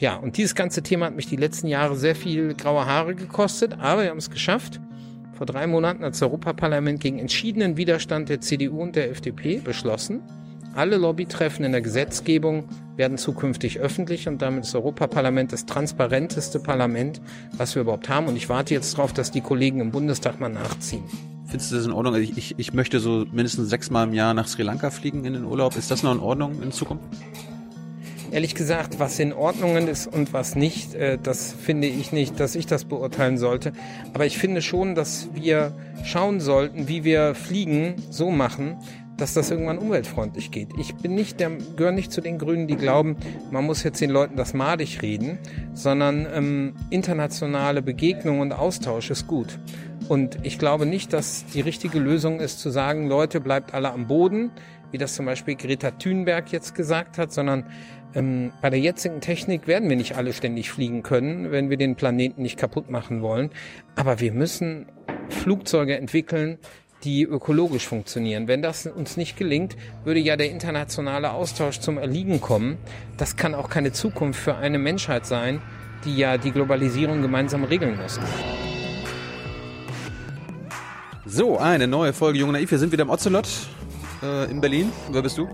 ja, und dieses ganze Thema hat mich die letzten Jahre sehr viel graue Haare gekostet, aber wir haben es geschafft. Vor drei Monaten hat das Europaparlament gegen entschiedenen Widerstand der CDU und der FDP beschlossen, alle Lobbytreffen in der Gesetzgebung werden zukünftig öffentlich und damit ist das Europaparlament das transparenteste Parlament, was wir überhaupt haben. Und ich warte jetzt darauf, dass die Kollegen im Bundestag mal nachziehen. Findest du das in Ordnung? Also ich, ich, ich möchte so mindestens sechsmal im Jahr nach Sri Lanka fliegen in den Urlaub. Ist das noch in Ordnung in Zukunft? Ehrlich gesagt, was in Ordnung ist und was nicht, äh, das finde ich nicht, dass ich das beurteilen sollte. Aber ich finde schon, dass wir schauen sollten, wie wir Fliegen so machen, dass das irgendwann umweltfreundlich geht. Ich bin nicht der, gehöre nicht zu den Grünen, die glauben, man muss jetzt den Leuten das madig reden, sondern ähm, internationale Begegnung und Austausch ist gut. Und ich glaube nicht, dass die richtige Lösung ist zu sagen, Leute, bleibt alle am Boden, wie das zum Beispiel Greta Thunberg jetzt gesagt hat, sondern ähm, bei der jetzigen Technik werden wir nicht alle ständig fliegen können, wenn wir den Planeten nicht kaputt machen wollen. Aber wir müssen Flugzeuge entwickeln, die ökologisch funktionieren. Wenn das uns nicht gelingt, würde ja der internationale Austausch zum Erliegen kommen. Das kann auch keine Zukunft für eine Menschheit sein, die ja die Globalisierung gemeinsam regeln muss. So, eine neue Folge Jung Naiv. Wir sind wieder im Ocelot äh, in Berlin. Wer bist du?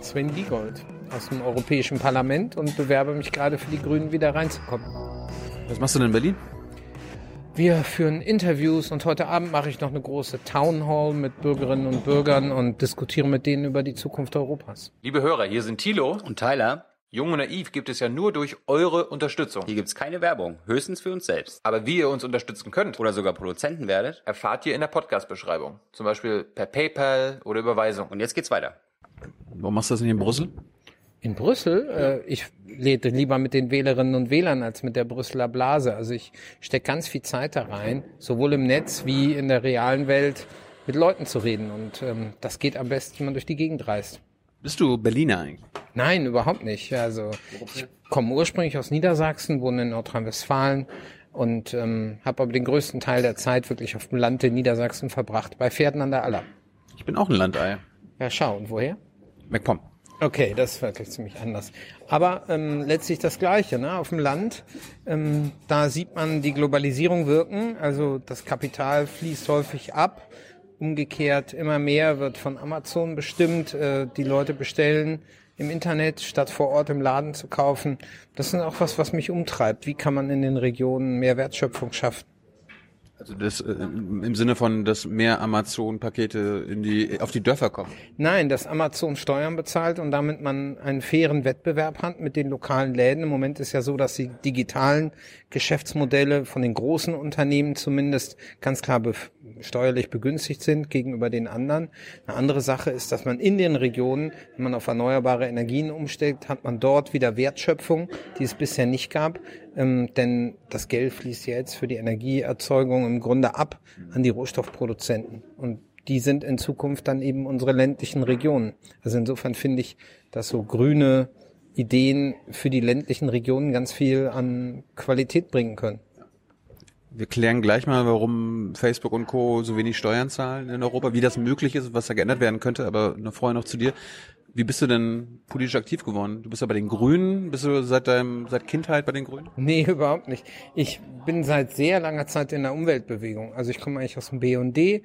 Sven Giegold aus dem Europäischen Parlament und bewerbe mich gerade für die Grünen wieder reinzukommen. Was machst du denn in Berlin? Wir führen Interviews und heute Abend mache ich noch eine große Town Hall mit Bürgerinnen und Bürgern und diskutiere mit denen über die Zukunft Europas. Liebe Hörer, hier sind Thilo und Tyler. Jung und Naiv gibt es ja nur durch eure Unterstützung. Hier gibt es keine Werbung, höchstens für uns selbst. Aber wie ihr uns unterstützen könnt oder sogar Produzenten werdet, erfahrt ihr in der Podcast-Beschreibung. Zum Beispiel per PayPal oder Überweisung. Und jetzt geht's weiter. Warum machst du das nicht in Brüssel? In Brüssel? Äh, ich lebe lieber mit den Wählerinnen und Wählern als mit der Brüsseler Blase. Also ich stecke ganz viel Zeit da rein, sowohl im Netz wie in der realen Welt mit Leuten zu reden. Und ähm, das geht am besten, wenn man durch die Gegend reist. Bist du Berliner eigentlich? Nein, überhaupt nicht. Also ich komme ursprünglich aus Niedersachsen, wohne in Nordrhein-Westfalen und ähm, habe aber den größten Teil der Zeit wirklich auf dem Land in Niedersachsen verbracht, bei Pferden an der Aller. Ich bin auch ein Landei. Ja, schau, und woher? MacPom. Okay, das ist wirklich ziemlich anders. Aber ähm, letztlich das Gleiche. Ne? Auf dem Land, ähm, da sieht man die Globalisierung wirken. Also das Kapital fließt häufig ab. Umgekehrt immer mehr wird von Amazon bestimmt. Äh, die Leute bestellen im Internet, statt vor Ort im Laden zu kaufen. Das ist auch was, was mich umtreibt. Wie kann man in den Regionen mehr Wertschöpfung schaffen? Also das äh, im Sinne von, dass mehr Amazon-Pakete in die auf die Dörfer kommen. Nein, dass Amazon Steuern bezahlt und damit man einen fairen Wettbewerb hat mit den lokalen Läden. Im Moment ist ja so, dass die digitalen Geschäftsmodelle von den großen Unternehmen zumindest ganz klar be steuerlich begünstigt sind gegenüber den anderen. Eine andere Sache ist, dass man in den Regionen, wenn man auf erneuerbare Energien umstellt, hat man dort wieder Wertschöpfung, die es bisher nicht gab. Ähm, denn das Geld fließt jetzt für die Energieerzeugung im Grunde ab an die Rohstoffproduzenten. Und die sind in Zukunft dann eben unsere ländlichen Regionen. Also insofern finde ich, dass so grüne Ideen für die ländlichen Regionen ganz viel an Qualität bringen können. Wir klären gleich mal, warum Facebook und Co. so wenig Steuern zahlen in Europa, wie das möglich ist, was da geändert werden könnte. Aber vorher noch zu dir. Wie bist du denn politisch aktiv geworden? Du bist ja bei den Grünen. Bist du seit deinem, seit Kindheit bei den Grünen? Nee, überhaupt nicht. Ich bin seit sehr langer Zeit in der Umweltbewegung. Also ich komme eigentlich aus dem B&D.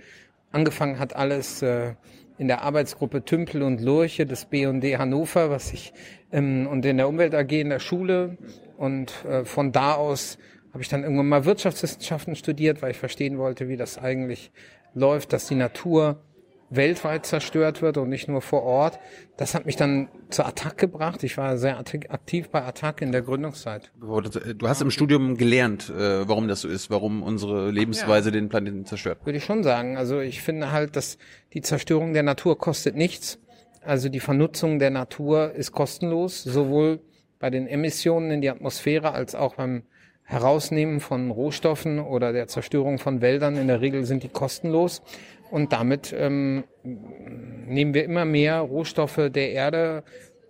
Angefangen hat alles äh, in der Arbeitsgruppe Tümpel und Lurche des B&D Hannover, was ich ähm, und in der Umwelt AG in der Schule. Und äh, von da aus habe ich dann irgendwann mal Wirtschaftswissenschaften studiert, weil ich verstehen wollte, wie das eigentlich läuft, dass die Natur weltweit zerstört wird und nicht nur vor Ort. Das hat mich dann zur Attac gebracht. Ich war sehr aktiv bei Attac in der Gründungszeit. Du hast im Studium gelernt, äh, warum das so ist, warum unsere Lebensweise ja. den Planeten zerstört. Würde ich schon sagen. Also ich finde halt, dass die Zerstörung der Natur kostet nichts. Also die Vernutzung der Natur ist kostenlos, sowohl bei den Emissionen in die Atmosphäre als auch beim Herausnehmen von Rohstoffen oder der Zerstörung von Wäldern. In der Regel sind die kostenlos. Und damit ähm, nehmen wir immer mehr Rohstoffe der Erde,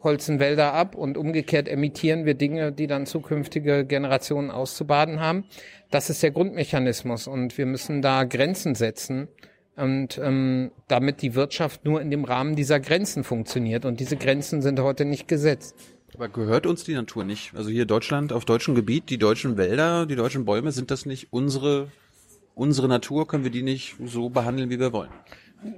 holzen Wälder ab und umgekehrt emittieren wir Dinge, die dann zukünftige Generationen auszubaden haben. Das ist der Grundmechanismus und wir müssen da Grenzen setzen und ähm, damit die Wirtschaft nur in dem Rahmen dieser Grenzen funktioniert und diese Grenzen sind heute nicht gesetzt. Aber gehört uns die Natur nicht? Also hier Deutschland, auf deutschem Gebiet, die deutschen Wälder, die deutschen Bäume, sind das nicht unsere, unsere Natur? Können wir die nicht so behandeln, wie wir wollen?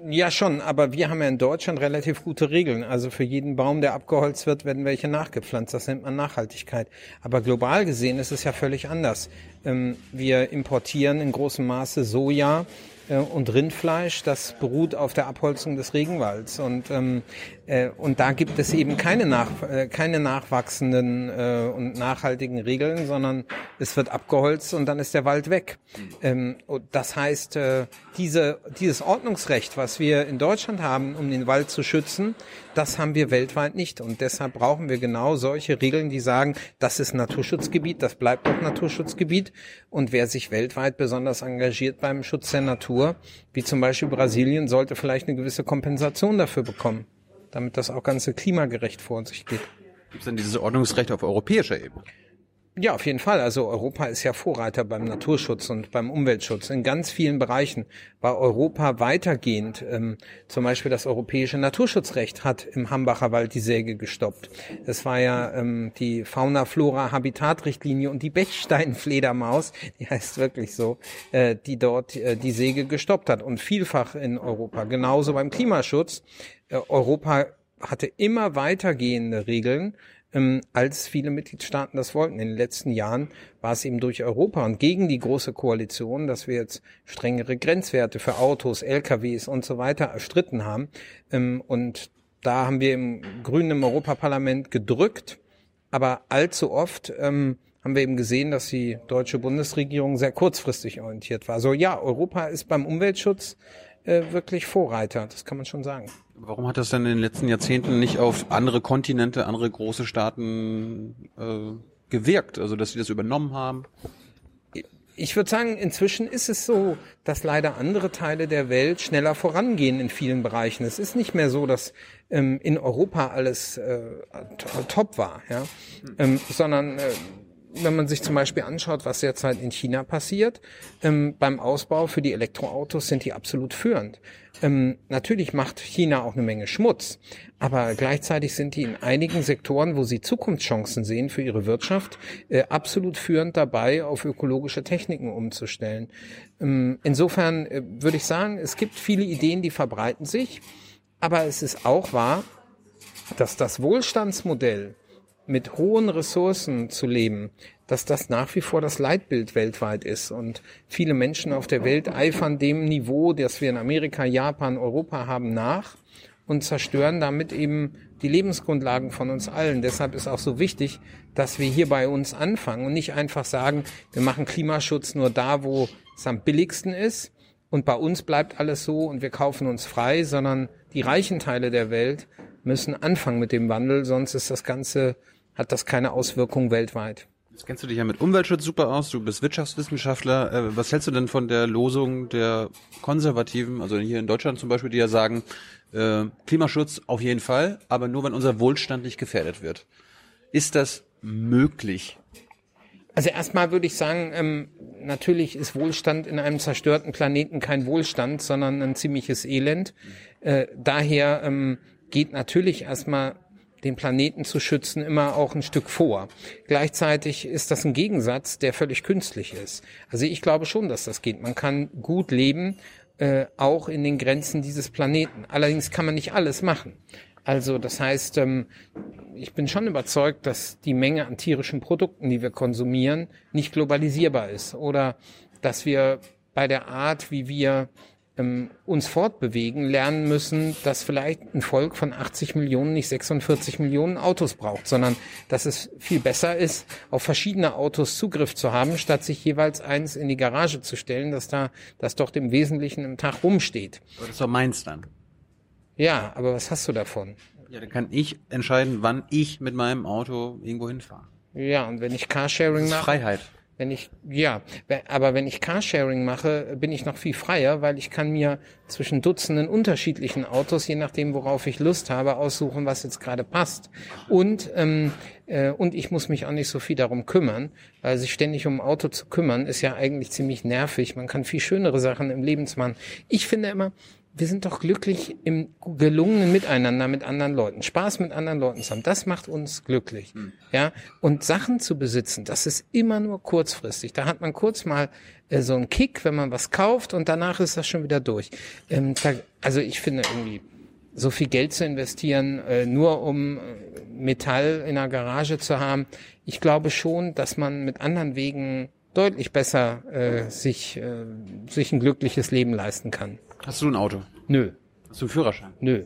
Ja, schon, aber wir haben ja in Deutschland relativ gute Regeln. Also für jeden Baum, der abgeholzt wird, werden welche nachgepflanzt. Das nennt man Nachhaltigkeit. Aber global gesehen ist es ja völlig anders. Ähm, wir importieren in großem Maße Soja äh, und Rindfleisch, das beruht auf der Abholzung des Regenwalds. Und, ähm, äh, und da gibt es eben keine, nach, äh, keine nachwachsenden äh, und nachhaltigen Regeln, sondern es wird abgeholzt und dann ist der Wald weg. Ähm, und das heißt, äh, diese, dieses Ordnungsrecht, was wir in Deutschland haben, um den Wald zu schützen, das haben wir weltweit nicht. Und deshalb brauchen wir genau solche Regeln, die sagen, das ist Naturschutzgebiet, das bleibt auch Naturschutzgebiet. Und wer sich weltweit besonders engagiert beim Schutz der Natur, wie zum Beispiel Brasilien, sollte vielleicht eine gewisse Kompensation dafür bekommen, damit das auch ganze klimagerecht vor sich geht. Gibt es denn dieses Ordnungsrecht auf europäischer Ebene? Ja, auf jeden Fall. Also Europa ist ja Vorreiter beim Naturschutz und beim Umweltschutz. In ganz vielen Bereichen war Europa weitergehend. Ähm, zum Beispiel das europäische Naturschutzrecht hat im Hambacher Wald die Säge gestoppt. Das war ja ähm, die Fauna-Flora-Habitat-Richtlinie und die Bechsteinfledermaus, die heißt wirklich so, äh, die dort äh, die Säge gestoppt hat und vielfach in Europa. Genauso beim Klimaschutz. Äh, Europa hatte immer weitergehende Regeln ähm, als viele Mitgliedstaaten das wollten. In den letzten Jahren war es eben durch Europa und gegen die große Koalition, dass wir jetzt strengere Grenzwerte für Autos, LKWs und so weiter erstritten haben. Ähm, und da haben wir im Grünen im Europaparlament gedrückt, aber allzu oft ähm, haben wir eben gesehen, dass die deutsche Bundesregierung sehr kurzfristig orientiert war. Also ja, Europa ist beim Umweltschutz äh, wirklich Vorreiter, das kann man schon sagen. Warum hat das denn in den letzten Jahrzehnten nicht auf andere Kontinente, andere große Staaten äh, gewirkt? Also dass sie das übernommen haben? Ich würde sagen, inzwischen ist es so, dass leider andere Teile der Welt schneller vorangehen in vielen Bereichen. Es ist nicht mehr so, dass ähm, in Europa alles äh, top war, ja, ähm, sondern äh, wenn man sich zum Beispiel anschaut, was derzeit in China passiert, ähm, beim Ausbau für die Elektroautos sind die absolut führend. Ähm, natürlich macht China auch eine Menge Schmutz, aber gleichzeitig sind die in einigen Sektoren, wo sie Zukunftschancen sehen für ihre Wirtschaft, äh, absolut führend dabei, auf ökologische Techniken umzustellen. Ähm, insofern äh, würde ich sagen, es gibt viele Ideen, die verbreiten sich, aber es ist auch wahr, dass das Wohlstandsmodell mit hohen Ressourcen zu leben, dass das nach wie vor das Leitbild weltweit ist. Und viele Menschen auf der Welt eifern dem Niveau, das wir in Amerika, Japan, Europa haben, nach und zerstören damit eben die Lebensgrundlagen von uns allen. Deshalb ist auch so wichtig, dass wir hier bei uns anfangen und nicht einfach sagen, wir machen Klimaschutz nur da, wo es am billigsten ist und bei uns bleibt alles so und wir kaufen uns frei, sondern die reichen Teile der Welt müssen anfangen mit dem Wandel, sonst ist das Ganze hat das keine Auswirkung weltweit. Jetzt kennst du dich ja mit Umweltschutz super aus, du bist Wirtschaftswissenschaftler. Äh, was hältst du denn von der Losung der Konservativen, also hier in Deutschland zum Beispiel, die ja sagen, äh, Klimaschutz auf jeden Fall, aber nur wenn unser Wohlstand nicht gefährdet wird. Ist das möglich? Also erstmal würde ich sagen, ähm, natürlich ist Wohlstand in einem zerstörten Planeten kein Wohlstand, sondern ein ziemliches Elend. Äh, daher ähm, geht natürlich erstmal den Planeten zu schützen, immer auch ein Stück vor. Gleichzeitig ist das ein Gegensatz, der völlig künstlich ist. Also ich glaube schon, dass das geht. Man kann gut leben, äh, auch in den Grenzen dieses Planeten. Allerdings kann man nicht alles machen. Also das heißt, ähm, ich bin schon überzeugt, dass die Menge an tierischen Produkten, die wir konsumieren, nicht globalisierbar ist. Oder dass wir bei der Art, wie wir ähm, uns fortbewegen, lernen müssen, dass vielleicht ein Volk von 80 Millionen nicht 46 Millionen Autos braucht, sondern dass es viel besser ist, auf verschiedene Autos Zugriff zu haben, statt sich jeweils eins in die Garage zu stellen, dass da das doch im Wesentlichen im Tag rumsteht. Das ist doch meins dann. Ja, aber was hast du davon? Ja, dann kann ich entscheiden, wann ich mit meinem Auto irgendwo hinfahre. Ja, und wenn ich Carsharing mache. Freiheit. Wenn ich, ja, aber wenn ich Carsharing mache, bin ich noch viel freier, weil ich kann mir zwischen Dutzenden unterschiedlichen Autos, je nachdem, worauf ich Lust habe, aussuchen, was jetzt gerade passt. Und, ähm, äh, und ich muss mich auch nicht so viel darum kümmern, weil sich ständig um ein Auto zu kümmern, ist ja eigentlich ziemlich nervig. Man kann viel schönere Sachen im Leben machen. Ich finde immer, wir sind doch glücklich im gelungenen Miteinander mit anderen Leuten, Spaß mit anderen Leuten zu haben. Das macht uns glücklich. Ja, und Sachen zu besitzen, das ist immer nur kurzfristig. Da hat man kurz mal äh, so einen Kick, wenn man was kauft und danach ist das schon wieder durch. Ähm, da, also ich finde irgendwie so viel Geld zu investieren, äh, nur um äh, Metall in der Garage zu haben. Ich glaube schon, dass man mit anderen Wegen deutlich besser äh, sich, äh, sich ein glückliches Leben leisten kann. Hast du ein Auto? Nö, Hast du einen Führerschein? nö.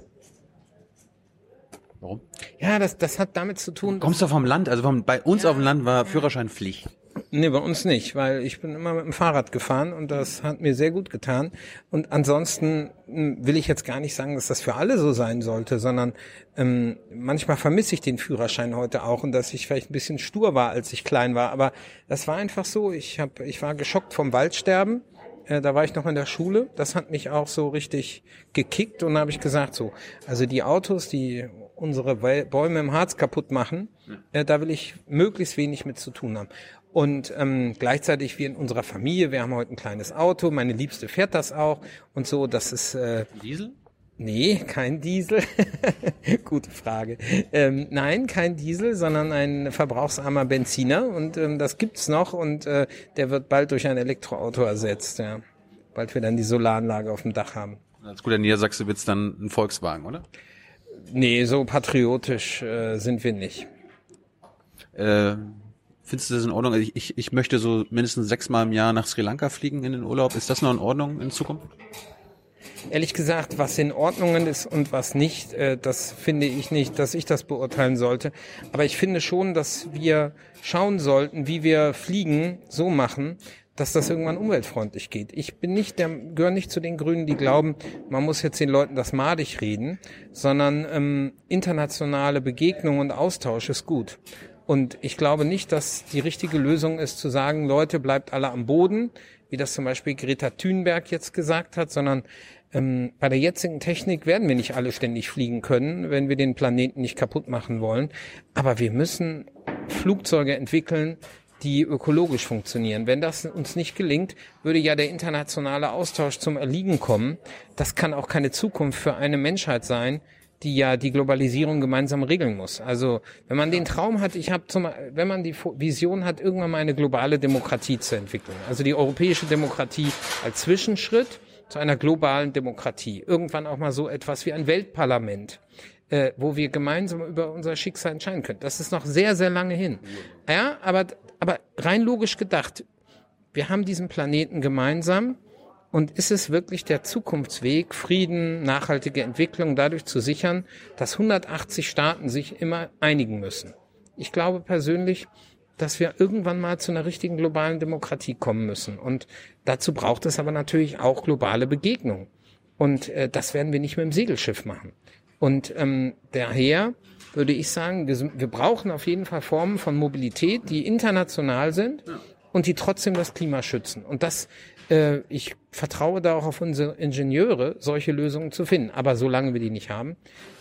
Warum? Ja, das, das hat damit zu tun. Kommst du vom Land? Also vom, bei uns auf dem Land war Führerschein Pflicht. Nee, bei uns nicht, weil ich bin immer mit dem Fahrrad gefahren und das hat mir sehr gut getan. Und ansonsten hm, will ich jetzt gar nicht sagen, dass das für alle so sein sollte, sondern ähm, manchmal vermisse ich den Führerschein heute auch und dass ich vielleicht ein bisschen stur war, als ich klein war. Aber das war einfach so. Ich hab, ich war geschockt vom Waldsterben. Äh, da war ich noch in der Schule. Das hat mich auch so richtig gekickt und da habe ich gesagt so, also die Autos, die unsere Bäume im Harz kaputt machen, äh, da will ich möglichst wenig mit zu tun haben. Und ähm, gleichzeitig wir in unserer Familie, wir haben heute ein kleines Auto, meine Liebste fährt das auch und so, das ist äh, Diesel? Nee, kein Diesel. Gute Frage. Ähm, nein, kein Diesel, sondern ein verbrauchsarmer Benziner und ähm, das gibt's noch und äh, der wird bald durch ein Elektroauto ersetzt, ja. Bald wir dann die Solaranlage auf dem Dach haben. Als guter Niedersachse wird's dann ein Volkswagen, oder? Nee, so patriotisch äh, sind wir nicht. Äh, findest du das in Ordnung? Also Ich, ich, ich möchte so mindestens sechsmal im Jahr nach Sri Lanka fliegen in den Urlaub. Ist das noch in Ordnung in Zukunft? Ehrlich gesagt, was in Ordnung ist und was nicht, äh, das finde ich nicht, dass ich das beurteilen sollte. Aber ich finde schon, dass wir schauen sollten, wie wir Fliegen so machen, dass das irgendwann umweltfreundlich geht. Ich bin nicht der, gehöre nicht zu den Grünen, die glauben, man muss jetzt den Leuten das madig reden, sondern ähm, internationale Begegnung und Austausch ist gut. Und ich glaube nicht, dass die richtige Lösung ist zu sagen, Leute, bleibt alle am Boden, wie das zum Beispiel Greta Thunberg jetzt gesagt hat, sondern ähm, bei der jetzigen Technik werden wir nicht alle ständig fliegen können, wenn wir den Planeten nicht kaputt machen wollen. Aber wir müssen Flugzeuge entwickeln, die ökologisch funktionieren. Wenn das uns nicht gelingt, würde ja der internationale Austausch zum Erliegen kommen. Das kann auch keine Zukunft für eine Menschheit sein, die ja die Globalisierung gemeinsam regeln muss. Also wenn man den Traum hat, ich habe zum, wenn man die Vision hat, irgendwann mal eine globale Demokratie zu entwickeln, also die europäische Demokratie als Zwischenschritt zu einer globalen Demokratie, irgendwann auch mal so etwas wie ein Weltparlament, äh, wo wir gemeinsam über unser Schicksal entscheiden können. Das ist noch sehr, sehr lange hin. Ja, aber aber rein logisch gedacht, wir haben diesen Planeten gemeinsam. Und ist es wirklich der Zukunftsweg, Frieden, nachhaltige Entwicklung dadurch zu sichern, dass 180 Staaten sich immer einigen müssen? Ich glaube persönlich, dass wir irgendwann mal zu einer richtigen globalen Demokratie kommen müssen. Und dazu braucht es aber natürlich auch globale Begegnung. Und äh, das werden wir nicht mit dem Segelschiff machen. Und ähm, daher würde ich sagen, wir, wir brauchen auf jeden Fall Formen von Mobilität, die international sind und die trotzdem das Klima schützen. Und das, äh, ich vertraue da auch auf unsere Ingenieure, solche Lösungen zu finden. Aber solange wir die nicht haben,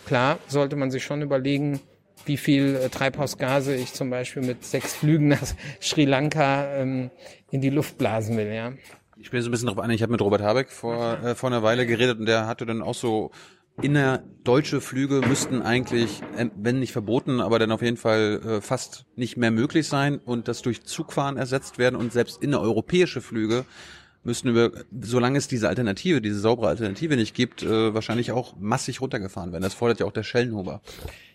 klar, sollte man sich schon überlegen, wie viel äh, Treibhausgase ich zum Beispiel mit sechs Flügen nach Sri Lanka ähm, in die Luft blasen will, ja. Ich bin so ein bisschen drauf an. Ich habe mit Robert Habeck vor, äh, vor einer Weile geredet und der hatte dann auch so innerdeutsche Flüge müssten eigentlich, äh, wenn nicht verboten, aber dann auf jeden Fall äh, fast nicht mehr möglich sein und das durch Zugfahren ersetzt werden und selbst innereuropäische Flüge müssten wir, solange es diese Alternative, diese saubere Alternative nicht gibt, äh, wahrscheinlich auch massig runtergefahren werden. Das fordert ja auch der Schellenhuber.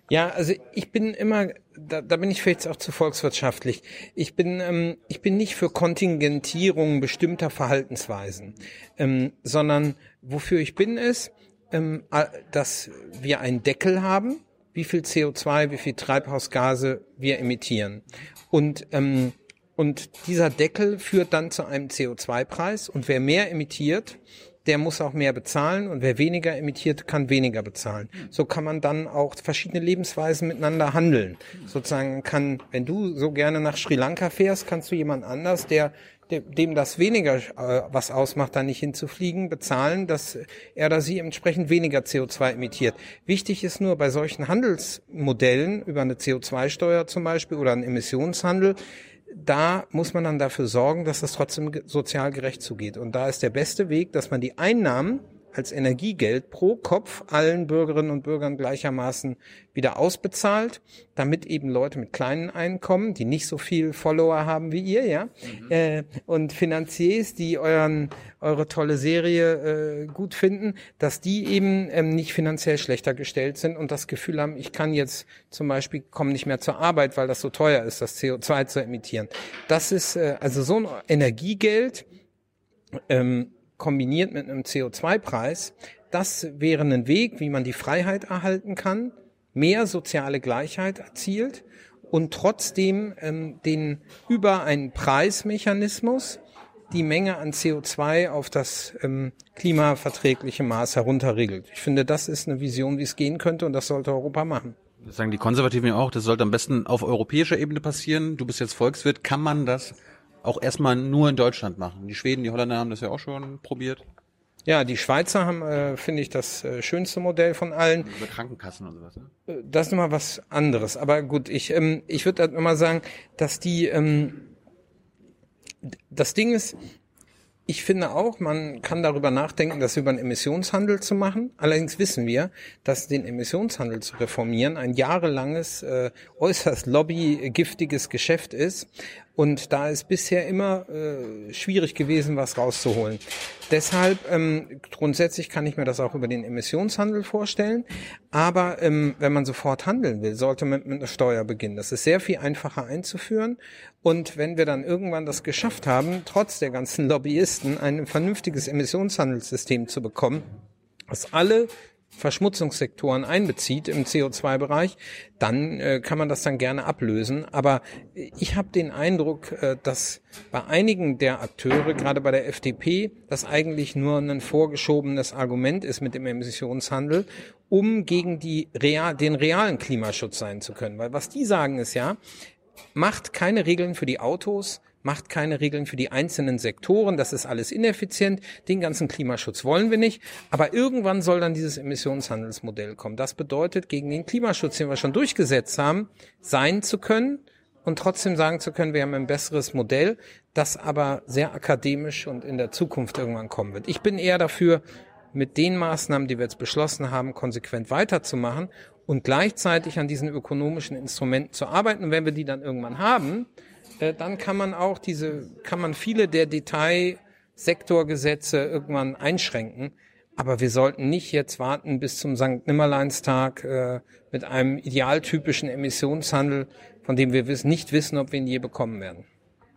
Ja, also ich bin immer, da, da bin ich vielleicht auch zu volkswirtschaftlich. Ich bin, ähm, ich bin nicht für Kontingentierung bestimmter Verhaltensweisen, ähm, sondern wofür ich bin ist, ähm, dass wir einen Deckel haben, wie viel CO2, wie viel Treibhausgase wir emittieren. Und ähm, und dieser Deckel führt dann zu einem CO2-Preis. Und wer mehr emittiert, der muss auch mehr bezahlen. Und wer weniger emittiert, kann weniger bezahlen. So kann man dann auch verschiedene Lebensweisen miteinander handeln. Sozusagen kann, wenn du so gerne nach Sri Lanka fährst, kannst du jemand anders, der de- dem das weniger äh, was ausmacht, da nicht hinzufliegen, bezahlen, dass er oder sie entsprechend weniger CO2 emittiert. Wichtig ist nur bei solchen Handelsmodellen über eine CO2-Steuer zum Beispiel oder einen Emissionshandel, da muss man dann dafür sorgen, dass das trotzdem sozial gerecht zugeht. Und da ist der beste Weg, dass man die Einnahmen als Energiegeld pro Kopf allen Bürgerinnen und Bürgern gleichermaßen wieder ausbezahlt, damit eben Leute mit kleinen Einkommen, die nicht so viel Follower haben wie ihr, ja, mhm. äh, und Finanziers, die euren eure tolle Serie äh, gut finden, dass die eben ähm, nicht finanziell schlechter gestellt sind und das Gefühl haben, ich kann jetzt zum Beispiel kommen nicht mehr zur Arbeit, weil das so teuer ist, das CO2 zu emittieren. Das ist äh, also so ein Energiegeld. Ähm, kombiniert mit einem CO2-Preis, das wäre ein Weg, wie man die Freiheit erhalten kann, mehr soziale Gleichheit erzielt und trotzdem ähm, den über einen Preismechanismus die Menge an CO2 auf das ähm, klimaverträgliche Maß herunterregelt. Ich finde, das ist eine Vision, wie es gehen könnte und das sollte Europa machen. Das sagen die Konservativen ja auch, das sollte am besten auf europäischer Ebene passieren. Du bist jetzt Volkswirt, kann man das auch erstmal nur in Deutschland machen. Die Schweden, die Holländer haben das ja auch schon probiert. Ja, die Schweizer haben, äh, finde ich, das äh, schönste Modell von allen. Über Krankenkassen und sowas. Ne? Das ist nochmal was anderes. Aber gut, ich, ähm, ich würde halt nochmal sagen, dass die, ähm, das Ding ist, ich finde auch, man kann darüber nachdenken, das über einen Emissionshandel zu machen. Allerdings wissen wir, dass den Emissionshandel zu reformieren ein jahrelanges, äh, äußerst lobbygiftiges Geschäft ist. Und da ist bisher immer äh, schwierig gewesen, was rauszuholen. Deshalb ähm, grundsätzlich kann ich mir das auch über den Emissionshandel vorstellen. Aber ähm, wenn man sofort handeln will, sollte man mit einer Steuer beginnen. Das ist sehr viel einfacher einzuführen. Und wenn wir dann irgendwann das geschafft haben, trotz der ganzen Lobbyisten ein vernünftiges Emissionshandelssystem zu bekommen, was alle Verschmutzungssektoren einbezieht im CO2-Bereich, dann äh, kann man das dann gerne ablösen. Aber ich habe den Eindruck, äh, dass bei einigen der Akteure, gerade bei der FDP, das eigentlich nur ein vorgeschobenes Argument ist mit dem Emissionshandel, um gegen die real, den realen Klimaschutz sein zu können. Weil was die sagen ist ja, macht keine Regeln für die Autos, macht keine Regeln für die einzelnen Sektoren, das ist alles ineffizient, den ganzen Klimaschutz wollen wir nicht, aber irgendwann soll dann dieses Emissionshandelsmodell kommen. Das bedeutet, gegen den Klimaschutz, den wir schon durchgesetzt haben, sein zu können und trotzdem sagen zu können, wir haben ein besseres Modell, das aber sehr akademisch und in der Zukunft irgendwann kommen wird. Ich bin eher dafür, mit den Maßnahmen, die wir jetzt beschlossen haben, konsequent weiterzumachen und gleichzeitig an diesen ökonomischen Instrumenten zu arbeiten. Und wenn wir die dann irgendwann haben, äh, dann kann man auch diese, kann man viele der Detailsektorgesetze irgendwann einschränken. Aber wir sollten nicht jetzt warten bis zum St. Nimmerleinstag äh, mit einem idealtypischen Emissionshandel, von dem wir wissen, nicht wissen, ob wir ihn je bekommen werden.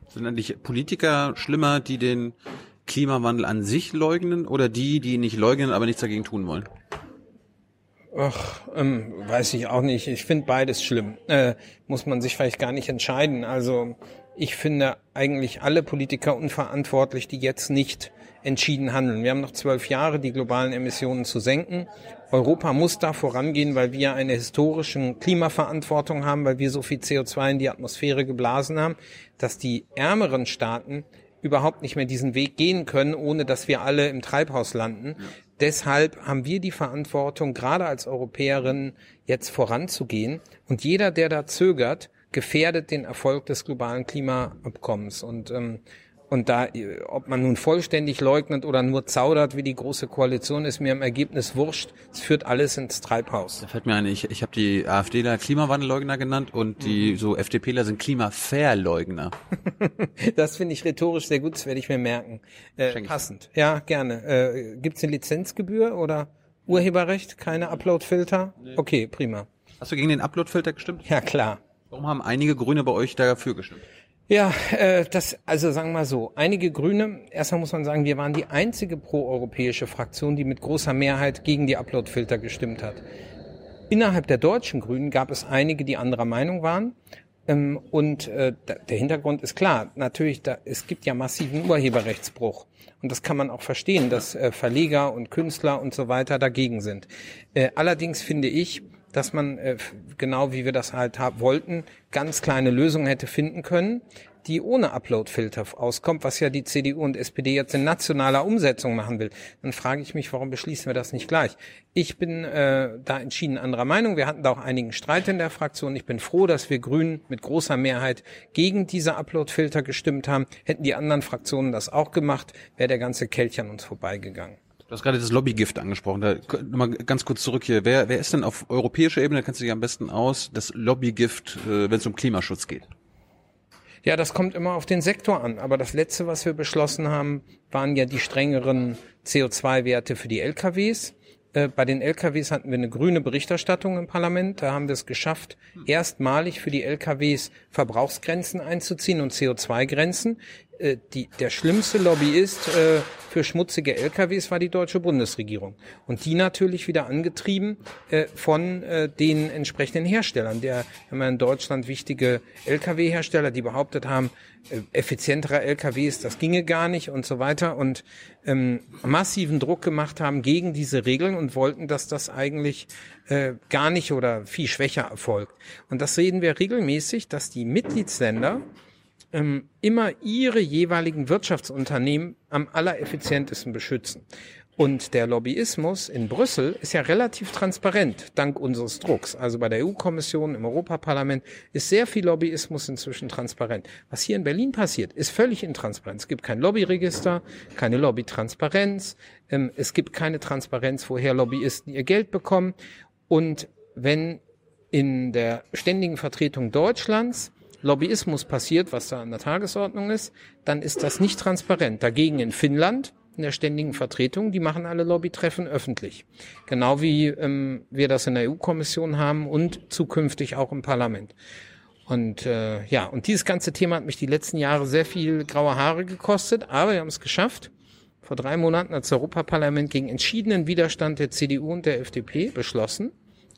Sind eigentlich Politiker schlimmer, die den Klimawandel an sich leugnen oder die, die ihn nicht leugnen, aber nichts dagegen tun wollen? Ach, ähm, weiß ich auch nicht. Ich finde beides schlimm. Äh, muss man sich vielleicht gar nicht entscheiden. Also ich finde eigentlich alle Politiker unverantwortlich, die jetzt nicht entschieden handeln. Wir haben noch zwölf Jahre, die globalen Emissionen zu senken. Europa muss da vorangehen, weil wir eine historische Klimaverantwortung haben, weil wir so viel CO2 in die Atmosphäre geblasen haben, dass die ärmeren Staaten überhaupt nicht mehr diesen Weg gehen können, ohne dass wir alle im Treibhaus landen. Deshalb haben wir die Verantwortung, gerade als Europäerinnen jetzt voranzugehen. Und jeder, der da zögert, gefährdet den Erfolg des globalen Klimaabkommens. Und ähm, und da, ob man nun vollständig leugnet oder nur zaudert, wie die große Koalition, ist mir im Ergebnis wurscht. Es führt alles ins Treibhaus. Da fällt mir ein, ich, ich habe die AfDler Klimawandelleugner genannt und die mhm. so FDPler sind Klimaverleugner. das finde ich rhetorisch sehr gut, das werde ich mir merken. Äh, passend. Ja, gerne. Äh, Gibt es eine Lizenzgebühr oder Urheberrecht? Keine Uploadfilter? Nee. Okay, prima. Hast du gegen den Uploadfilter gestimmt? Ja, klar. Warum haben einige Grüne bei euch dafür gestimmt? Ja, äh, das, also sagen wir mal so, einige Grüne, erstmal muss man sagen, wir waren die einzige proeuropäische Fraktion, die mit großer Mehrheit gegen die Uploadfilter gestimmt hat. Innerhalb der deutschen Grünen gab es einige, die anderer Meinung waren. Ähm, und äh, der Hintergrund ist klar, natürlich, da, es gibt ja massiven Urheberrechtsbruch. Und das kann man auch verstehen, dass äh, Verleger und Künstler und so weiter dagegen sind. Äh, allerdings finde ich, dass man, äh, genau wie wir das halt haben wollten, ganz kleine Lösungen hätte finden können, die ohne Upload-Filter auskommt, was ja die CDU und SPD jetzt in nationaler Umsetzung machen will. Dann frage ich mich, warum beschließen wir das nicht gleich? Ich bin äh, da entschieden anderer Meinung. Wir hatten da auch einigen Streit in der Fraktion. Ich bin froh, dass wir Grünen mit großer Mehrheit gegen diese Upload-Filter gestimmt haben. Hätten die anderen Fraktionen das auch gemacht, wäre der ganze Kelch an uns vorbeigegangen. Du hast gerade das Lobbygift angesprochen. Da nochmal ganz kurz zurück hier. Wer, wer ist denn auf europäischer Ebene, da kennst du dich am besten aus, das Lobbygift, äh, wenn es um Klimaschutz geht? Ja, das kommt immer auf den Sektor an. Aber das letzte, was wir beschlossen haben, waren ja die strengeren CO2-Werte für die LKWs. Äh, bei den LKWs hatten wir eine grüne Berichterstattung im Parlament. Da haben wir es geschafft, erstmalig für die LKWs Verbrauchsgrenzen einzuziehen und CO2-Grenzen. Äh, die, der schlimmste Lobbyist äh, für schmutzige LKWs war die deutsche Bundesregierung. Und die natürlich wieder angetrieben äh, von äh, den entsprechenden Herstellern. Der haben wir in Deutschland wichtige LKW-Hersteller, die behauptet haben, äh, effizientere LKWs, das ginge gar nicht und so weiter und ähm, massiven Druck gemacht haben gegen diese Regeln und wollten, dass das eigentlich äh, gar nicht oder viel schwächer erfolgt. Und das sehen wir regelmäßig, dass die Mitgliedsländer ähm, immer ihre jeweiligen Wirtschaftsunternehmen am allereffizientesten beschützen. Und der Lobbyismus in Brüssel ist ja relativ transparent, dank unseres Drucks. Also bei der EU-Kommission, im Europaparlament ist sehr viel Lobbyismus inzwischen transparent. Was hier in Berlin passiert, ist völlig intransparent. Es gibt kein Lobbyregister, keine Lobbytransparenz, ähm, es gibt keine Transparenz, woher Lobbyisten ihr Geld bekommen. Und wenn in der ständigen Vertretung Deutschlands Lobbyismus passiert, was da an der Tagesordnung ist, dann ist das nicht transparent. Dagegen in Finnland, in der ständigen Vertretung, die machen alle Lobbytreffen öffentlich. Genau wie ähm, wir das in der EU-Kommission haben und zukünftig auch im Parlament. Und äh, ja, und dieses ganze Thema hat mich die letzten Jahre sehr viel graue Haare gekostet, aber wir haben es geschafft. Vor drei Monaten hat das Europaparlament gegen entschiedenen Widerstand der CDU und der FDP beschlossen,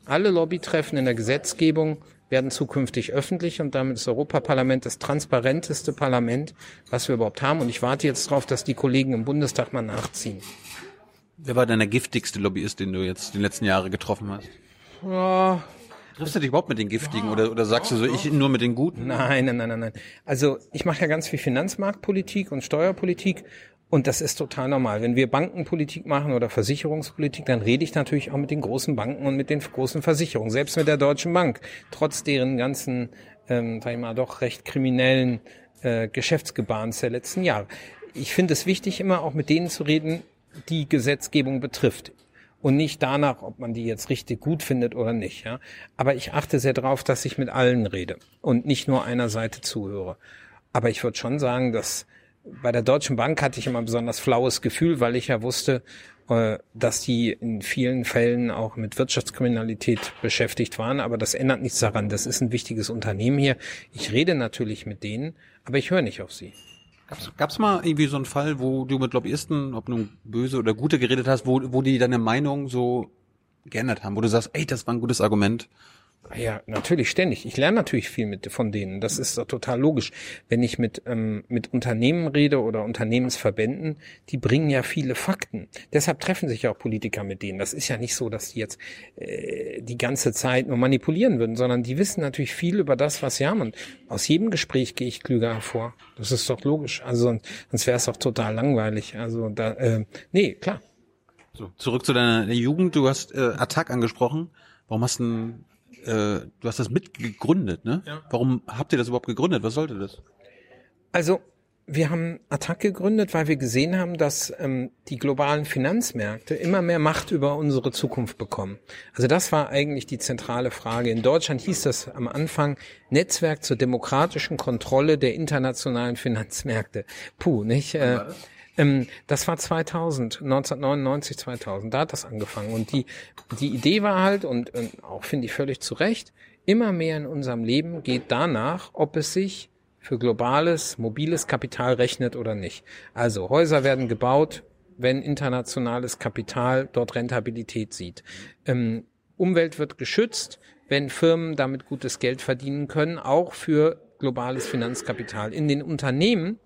alle Lobbytreffen in der Gesetzgebung werden zukünftig öffentlich und damit ist das Europaparlament das transparenteste Parlament, was wir überhaupt haben. Und ich warte jetzt darauf, dass die Kollegen im Bundestag mal nachziehen. Wer war denn der giftigste Lobbyist, den du jetzt die letzten Jahre getroffen hast? Ja, Triffst du dich überhaupt mit den Giftigen oder, oder sagst du so, ich nur mit den Guten? Nein, nein, nein, nein, nein. Also ich mache ja ganz viel Finanzmarktpolitik und Steuerpolitik und das ist total normal. Wenn wir Bankenpolitik machen oder Versicherungspolitik, dann rede ich natürlich auch mit den großen Banken und mit den großen Versicherungen, selbst mit der Deutschen Bank, trotz deren ganzen, ähm, sag ich mal, doch recht kriminellen äh, Geschäftsgebahns der letzten Jahre. Ich finde es wichtig, immer auch mit denen zu reden, die Gesetzgebung betrifft und nicht danach, ob man die jetzt richtig gut findet oder nicht. Ja? Aber ich achte sehr darauf, dass ich mit allen rede und nicht nur einer Seite zuhöre. Aber ich würde schon sagen, dass bei der Deutschen Bank hatte ich immer ein besonders flaues Gefühl, weil ich ja wusste, äh, dass die in vielen Fällen auch mit Wirtschaftskriminalität beschäftigt waren. Aber das ändert nichts daran. Das ist ein wichtiges Unternehmen hier. Ich rede natürlich mit denen, aber ich höre nicht auf sie. Gab's, gab's mal irgendwie so einen Fall, wo du mit Lobbyisten, ob nun böse oder gute geredet hast, wo, wo die deine Meinung so geändert haben, wo du sagst, ey, das war ein gutes Argument? Ja, natürlich ständig. Ich lerne natürlich viel mit von denen. Das ist doch total logisch. Wenn ich mit ähm, mit Unternehmen rede oder Unternehmensverbänden, die bringen ja viele Fakten. Deshalb treffen sich ja auch Politiker mit denen. Das ist ja nicht so, dass die jetzt äh, die ganze Zeit nur manipulieren würden, sondern die wissen natürlich viel über das, was sie haben. Und aus jedem Gespräch gehe ich klüger hervor. Das ist doch logisch. Also sonst wäre es doch total langweilig. Also da, äh, nee, klar. So, zurück zu deiner Jugend. Du hast äh, Attack angesprochen. Warum hast du äh, du hast das mitgegründet, ne? Ja. Warum habt ihr das überhaupt gegründet? Was sollte das? Also wir haben Attac gegründet, weil wir gesehen haben, dass ähm, die globalen Finanzmärkte immer mehr Macht über unsere Zukunft bekommen. Also das war eigentlich die zentrale Frage. In Deutschland hieß das am Anfang Netzwerk zur demokratischen Kontrolle der internationalen Finanzmärkte. Puh, nicht? Äh, ähm, das war 2000, 1999, 2000. Da hat das angefangen. Und die, die Idee war halt, und, und auch finde ich völlig zu Recht, immer mehr in unserem Leben geht danach, ob es sich für globales, mobiles Kapital rechnet oder nicht. Also Häuser werden gebaut, wenn internationales Kapital dort Rentabilität sieht. Ähm, Umwelt wird geschützt, wenn Firmen damit gutes Geld verdienen können, auch für globales Finanzkapital. In den Unternehmen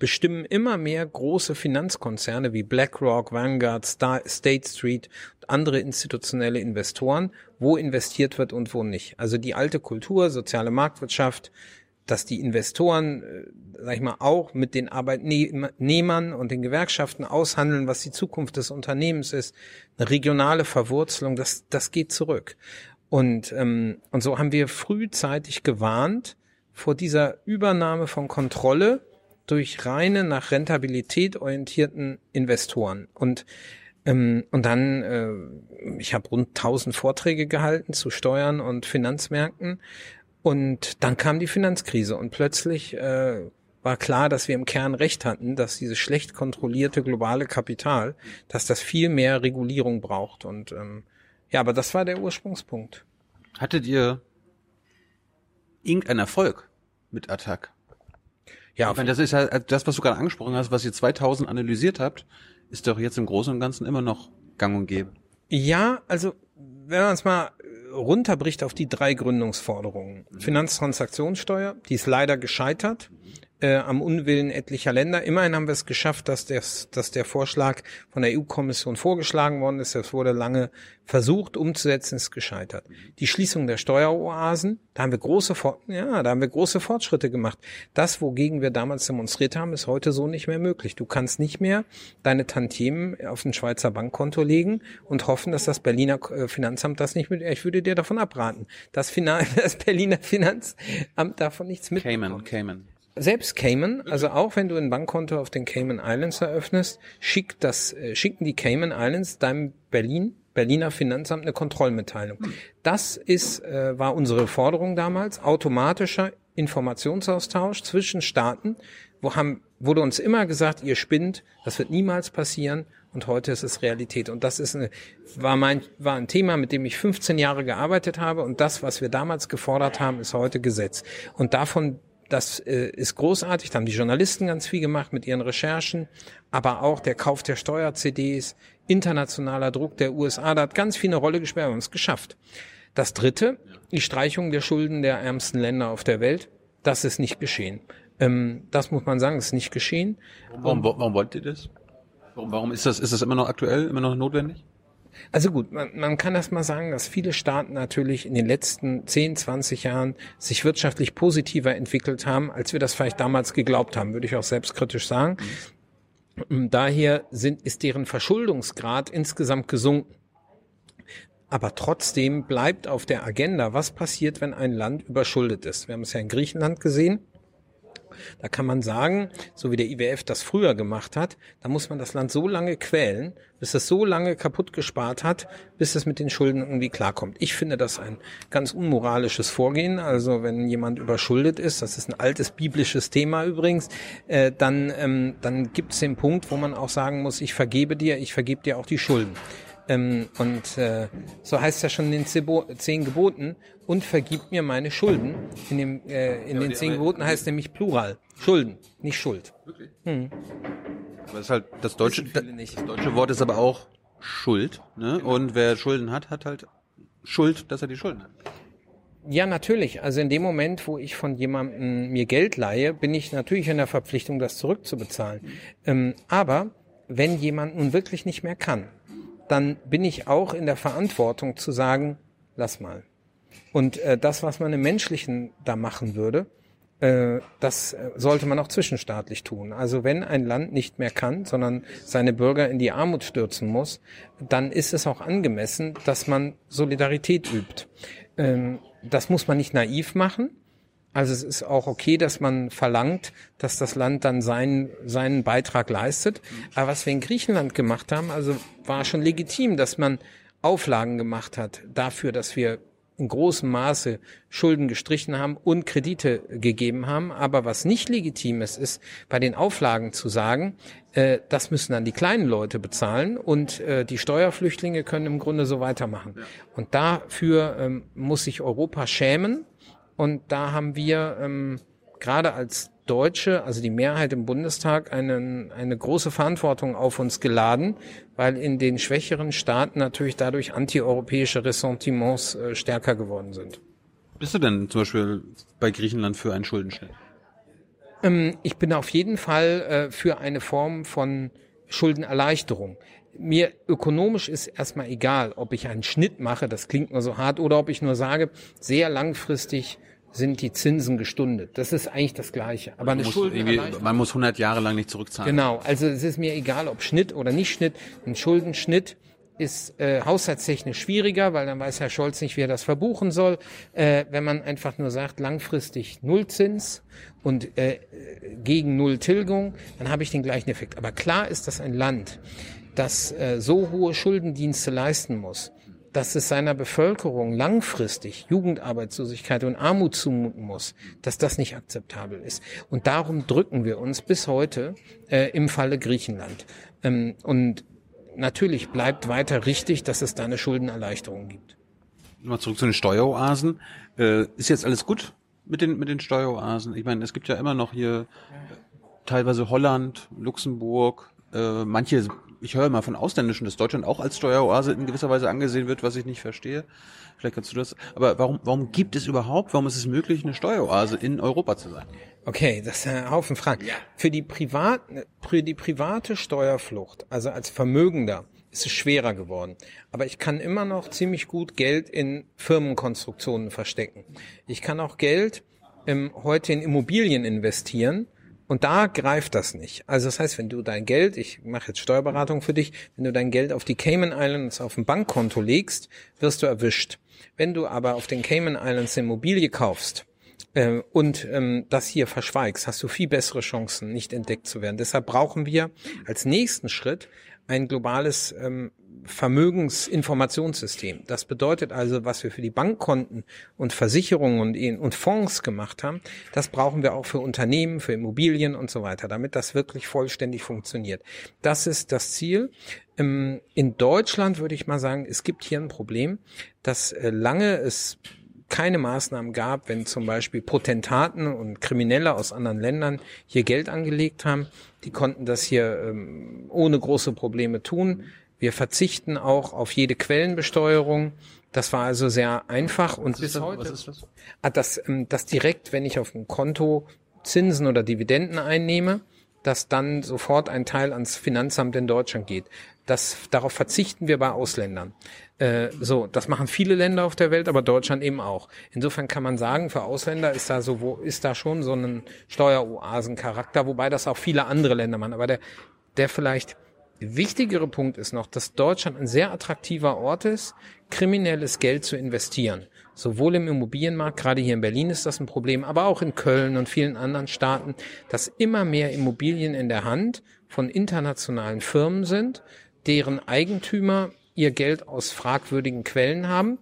bestimmen immer mehr große Finanzkonzerne wie BlackRock, Vanguard, Star, State Street und andere institutionelle Investoren, wo investiert wird und wo nicht. Also die alte Kultur, soziale Marktwirtschaft, dass die Investoren, äh, sag ich mal, auch mit den Arbeitnehmern und den Gewerkschaften aushandeln, was die Zukunft des Unternehmens ist, eine regionale Verwurzelung, das, das geht zurück. Und, ähm, und so haben wir frühzeitig gewarnt vor dieser Übernahme von Kontrolle durch reine nach Rentabilität orientierten Investoren. Und ähm, und dann, äh, ich habe rund 1000 Vorträge gehalten zu Steuern und Finanzmärkten. Und dann kam die Finanzkrise und plötzlich äh, war klar, dass wir im Kern recht hatten, dass dieses schlecht kontrollierte globale Kapital, dass das viel mehr Regulierung braucht. Und ähm, ja, aber das war der Ursprungspunkt. Hattet ihr irgendeinen Erfolg mit Attack? Ja, Ich meine, das ist ja das, was du gerade angesprochen hast, was ihr 2000 analysiert habt, ist doch jetzt im Großen und Ganzen immer noch gang und gäbe. Ja, also wenn man es mal runterbricht auf die drei Gründungsforderungen. Finanztransaktionssteuer, die ist leider gescheitert äh, am Unwillen etlicher Länder. Immerhin haben wir es geschafft, dass, das, dass der Vorschlag von der EU-Kommission vorgeschlagen worden ist. Es wurde lange versucht umzusetzen, ist gescheitert. Die Schließung der Steueroasen, da haben wir große, ja, da haben wir große Fortschritte gemacht. Das, wogegen wir damals demonstriert haben, ist heute so nicht mehr möglich. Du kannst nicht mehr deine Tantiemen auf ein Schweizer Bankkonto legen und hoffen, dass das Berliner äh, Finanzamt das nicht mit. Ich würde dir davon abraten. Das, Finan das Berliner Finanzamt davon nichts mitbekommt. Cayman, Cayman. Selbst Cayman, also auch wenn du ein Bankkonto auf den Cayman Islands eröffnest, schickt das, äh, schicken die Cayman Islands deinem Berlin, Berliner Finanzamt eine Kontrollmitteilung. Das ist, äh, war unsere Forderung damals, automatischer Informationsaustausch zwischen Staaten, wo haben, wurde uns immer gesagt, ihr spinnt, das wird niemals passieren und heute ist es Realität. Und das ist eine, war mein, war ein Thema, mit dem ich 15 Jahre gearbeitet habe und das, was wir damals gefordert haben, ist heute Gesetz. Und davon das äh, ist großartig. Da haben die Journalisten ganz viel gemacht mit ihren Recherchen, aber auch der Kauf der Steuer-CDs, internationaler Druck der USA, da hat ganz viel eine Rolle gespielt. Wir haben es geschafft. Das dritte, die Streichung der Schulden der ärmsten Länder auf der Welt, das ist nicht geschehen. Ähm, das muss man sagen, ist nicht geschehen. Warum, warum wollt ihr das? Warum, warum ist das, ist das immer noch aktuell, immer noch notwendig? Also gut, man, man kann das mal sagen, dass viele Staaten natürlich in den letzten 10, 20 Jahren sich wirtschaftlich positiver entwickelt haben, als wir das vielleicht damals geglaubt haben, würde ich auch selbstkritisch sagen. Und daher sind, ist deren Verschuldungsgrad insgesamt gesunken. Aber trotzdem bleibt auf der Agenda, was passiert, wenn ein Land überschuldet ist. Wir haben es ja in Griechenland gesehen. Da kann man sagen, so wie der IWF das früher gemacht hat, da muss man das Land so lange quälen, bis es so lange kaputt gespart hat, bis es mit den Schulden irgendwie klarkommt. Ich finde das ein ganz unmoralisches Vorgehen. Also wenn jemand überschuldet ist, das ist ein altes biblisches Thema übrigens, äh, dann, ähm, dann gibt es den Punkt, wo man auch sagen muss, ich vergebe dir, ich vergebe dir auch die Schulden. Ähm, und äh, so heißt es ja schon in den zehn Geboten und vergib mir meine Schulden. In, dem, äh, in den zehn Geboten heißt nämlich Plural. Schulden, nicht Schuld. Aber das ist halt, das deutsche, nicht. das deutsche Wort ist aber auch Schuld, ne? Und wer Schulden hat, hat halt Schuld, dass er die Schulden hat. Ja, natürlich. Also in dem Moment, wo ich von jemandem mir Geld leihe, bin ich natürlich in der Verpflichtung, das zurückzubezahlen. Ähm, aber wenn jemand nun wirklich nicht mehr kann, dann bin ich auch in der Verantwortung zu sagen, lass mal. Und äh, das, was man im Menschlichen da machen würde, äh, das äh, sollte man auch zwischenstaatlich tun. Also wenn ein Land nicht mehr kann, sondern seine Bürger in die Armut stürzen muss, dann ist es auch angemessen, dass man Solidarität übt. Ähm, das muss man nicht naiv machen. Also es ist auch okay, dass man verlangt, dass das Land dann seinen, seinen Beitrag leistet. Aber was wir in Griechenland gemacht haben, also war schon legitim, dass man Auflagen gemacht hat dafür, dass wir in großem Maße Schulden gestrichen haben und Kredite gegeben haben. Aber was nicht legitim ist, ist bei den Auflagen zu sagen, äh, das müssen dann die kleinen Leute bezahlen und äh, die Steuerflüchtlinge können im Grunde so weitermachen. Und dafür ähm, muss sich Europa schämen. Und da haben wir ähm, gerade als Deutsche, also die Mehrheit im Bundestag, einen, eine große Verantwortung auf uns geladen, weil in den schwächeren Staaten natürlich dadurch antieuropäische Ressentiments äh, stärker geworden sind. Bist du denn zum Beispiel bei Griechenland für einen Schuldenschnitt? Ähm, ich bin auf jeden Fall äh, für eine Form von Schuldenerleichterung. Mir ökonomisch ist erstmal egal, ob ich einen Schnitt mache, das klingt nur so hart, oder ob ich nur sage, sehr langfristig sind die Zinsen gestundet. Das ist eigentlich das Gleiche. Aber eine Man muss, irgendwie, Schuldenerleichterung. man muss 100 Jahre lang nicht zurückzahlen. Genau, also es ist mir egal, ob Schnitt oder nicht Schnitt. Ein Schuldenschnitt ist äh, haushaltstechnisch schwieriger, weil dann weiß Herr Scholz nicht, wie er das verbuchen soll. Äh, wenn man einfach nur sagt, langfristig Nullzins und äh, gegen Null Tilgung, dann habe ich den gleichen Effekt. Aber klar ist, dass ein Land, das äh, so hohe Schuldendienste leisten muss, dass es seiner Bevölkerung langfristig Jugendarbeitslosigkeit und Armut zumuten muss, dass das nicht akzeptabel ist. Und darum drücken wir uns bis heute äh, im Falle Griechenland. Ähm, und natürlich bleibt weiter richtig, dass es da eine Schuldenerleichterung gibt. Mal zurück zu den Steueroasen. Äh, ist jetzt alles gut mit den, mit den Steueroasen? Ich meine, es gibt ja immer noch hier teilweise Holland, Luxemburg, äh, manche, ich höre mal von Ausländischen, dass Deutschland auch als Steueroase in gewisser Weise angesehen wird, was ich nicht verstehe. Vielleicht kannst du das. Aber warum, warum gibt es überhaupt, warum ist es möglich, eine Steueroase in Europa zu sein? Okay, das ist ein Haufen Fragen. Ja. Für die privat, für die private Steuerflucht, also als Vermögender, ist es schwerer geworden. Aber ich kann immer noch ziemlich gut Geld in Firmenkonstruktionen verstecken. Ich kann auch Geld ähm, heute in Immobilien investieren. Und da greift das nicht. Also das heißt, wenn du dein Geld, ich mache jetzt Steuerberatung für dich, wenn du dein Geld auf die Cayman Islands auf ein Bankkonto legst, wirst du erwischt. Wenn du aber auf den Cayman Islands eine Immobilie kaufst, äh, und ähm, das hier verschweigst, hast du viel bessere Chancen, nicht entdeckt zu werden. Deshalb brauchen wir als nächsten Schritt ein globales ähm, Vermögensinformationssystem. Das bedeutet also, was wir für die Bankkonten und Versicherungen und, und Fonds gemacht haben, das brauchen wir auch für Unternehmen, für Immobilien und so weiter, damit das wirklich vollständig funktioniert. Das ist das Ziel. Ähm, in Deutschland würde ich mal sagen, es gibt hier ein Problem, dass äh, lange es keine Maßnahmen gab, wenn zum Beispiel Potentaten und Kriminelle aus anderen Ländern hier Geld angelegt haben. Die konnten das hier ähm, ohne große Probleme tun. Wir verzichten auch auf jede Quellenbesteuerung. Das war also sehr einfach und bis das, heute. Was ist das? Ah, das, ähm, das direkt, wenn ich auf dem Konto Zinsen oder Dividenden einnehme, dass dann sofort ein Teil ans Finanzamt in Deutschland geht. Das, darauf verzichten wir bei Ausländern. Äh, so, das machen viele Länder auf der Welt, aber Deutschland eben auch. Insofern kann man sagen, für Ausländer ist da so, wo, ist da schon so ein Steueroasencharakter, wobei das auch viele andere Länder machen. Aber der, der vielleicht wichtigere Punkt ist noch, dass Deutschland ein sehr attraktiver Ort ist, kriminelles Geld zu investieren. Sowohl im Immobilienmarkt, gerade hier in Berlin ist das ein Problem, aber auch in Köln und vielen anderen Staaten, dass immer mehr Immobilien in der Hand von internationalen Firmen sind, deren Eigentümer ihr Geld aus fragwürdigen Quellen haben.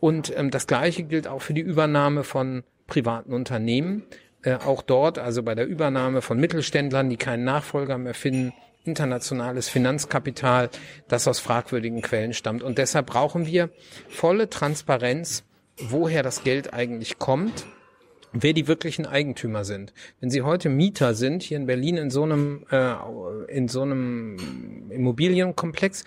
Und ähm, das Gleiche gilt auch für die Übernahme von privaten Unternehmen. Äh, auch dort, also bei der Übernahme von Mittelständlern, die keinen Nachfolger mehr finden, internationales Finanzkapital, das aus fragwürdigen Quellen stammt. Und deshalb brauchen wir volle Transparenz, woher das Geld eigentlich kommt wer die wirklichen Eigentümer sind. Wenn Sie heute Mieter sind, hier in Berlin in so einem, äh, in so einem Immobilienkomplex,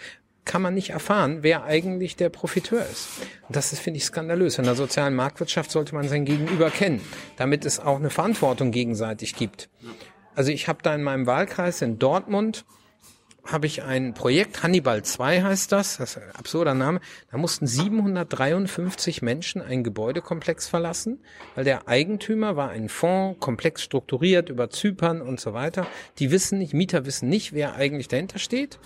kann man nicht erfahren, wer eigentlich der Profiteur ist. Und das ist, finde ich, skandalös. In der sozialen Marktwirtschaft sollte man sein Gegenüber kennen, damit es auch eine Verantwortung gegenseitig gibt. Also ich habe da in meinem Wahlkreis in Dortmund habe ich ein Projekt, Hannibal 2 heißt das, das ist ein absurder Name, da mussten 753 Menschen einen Gebäudekomplex verlassen, weil der Eigentümer war ein Fonds, komplex strukturiert über Zypern und so weiter. Die wissen nicht, Mieter wissen nicht, wer eigentlich dahinter steht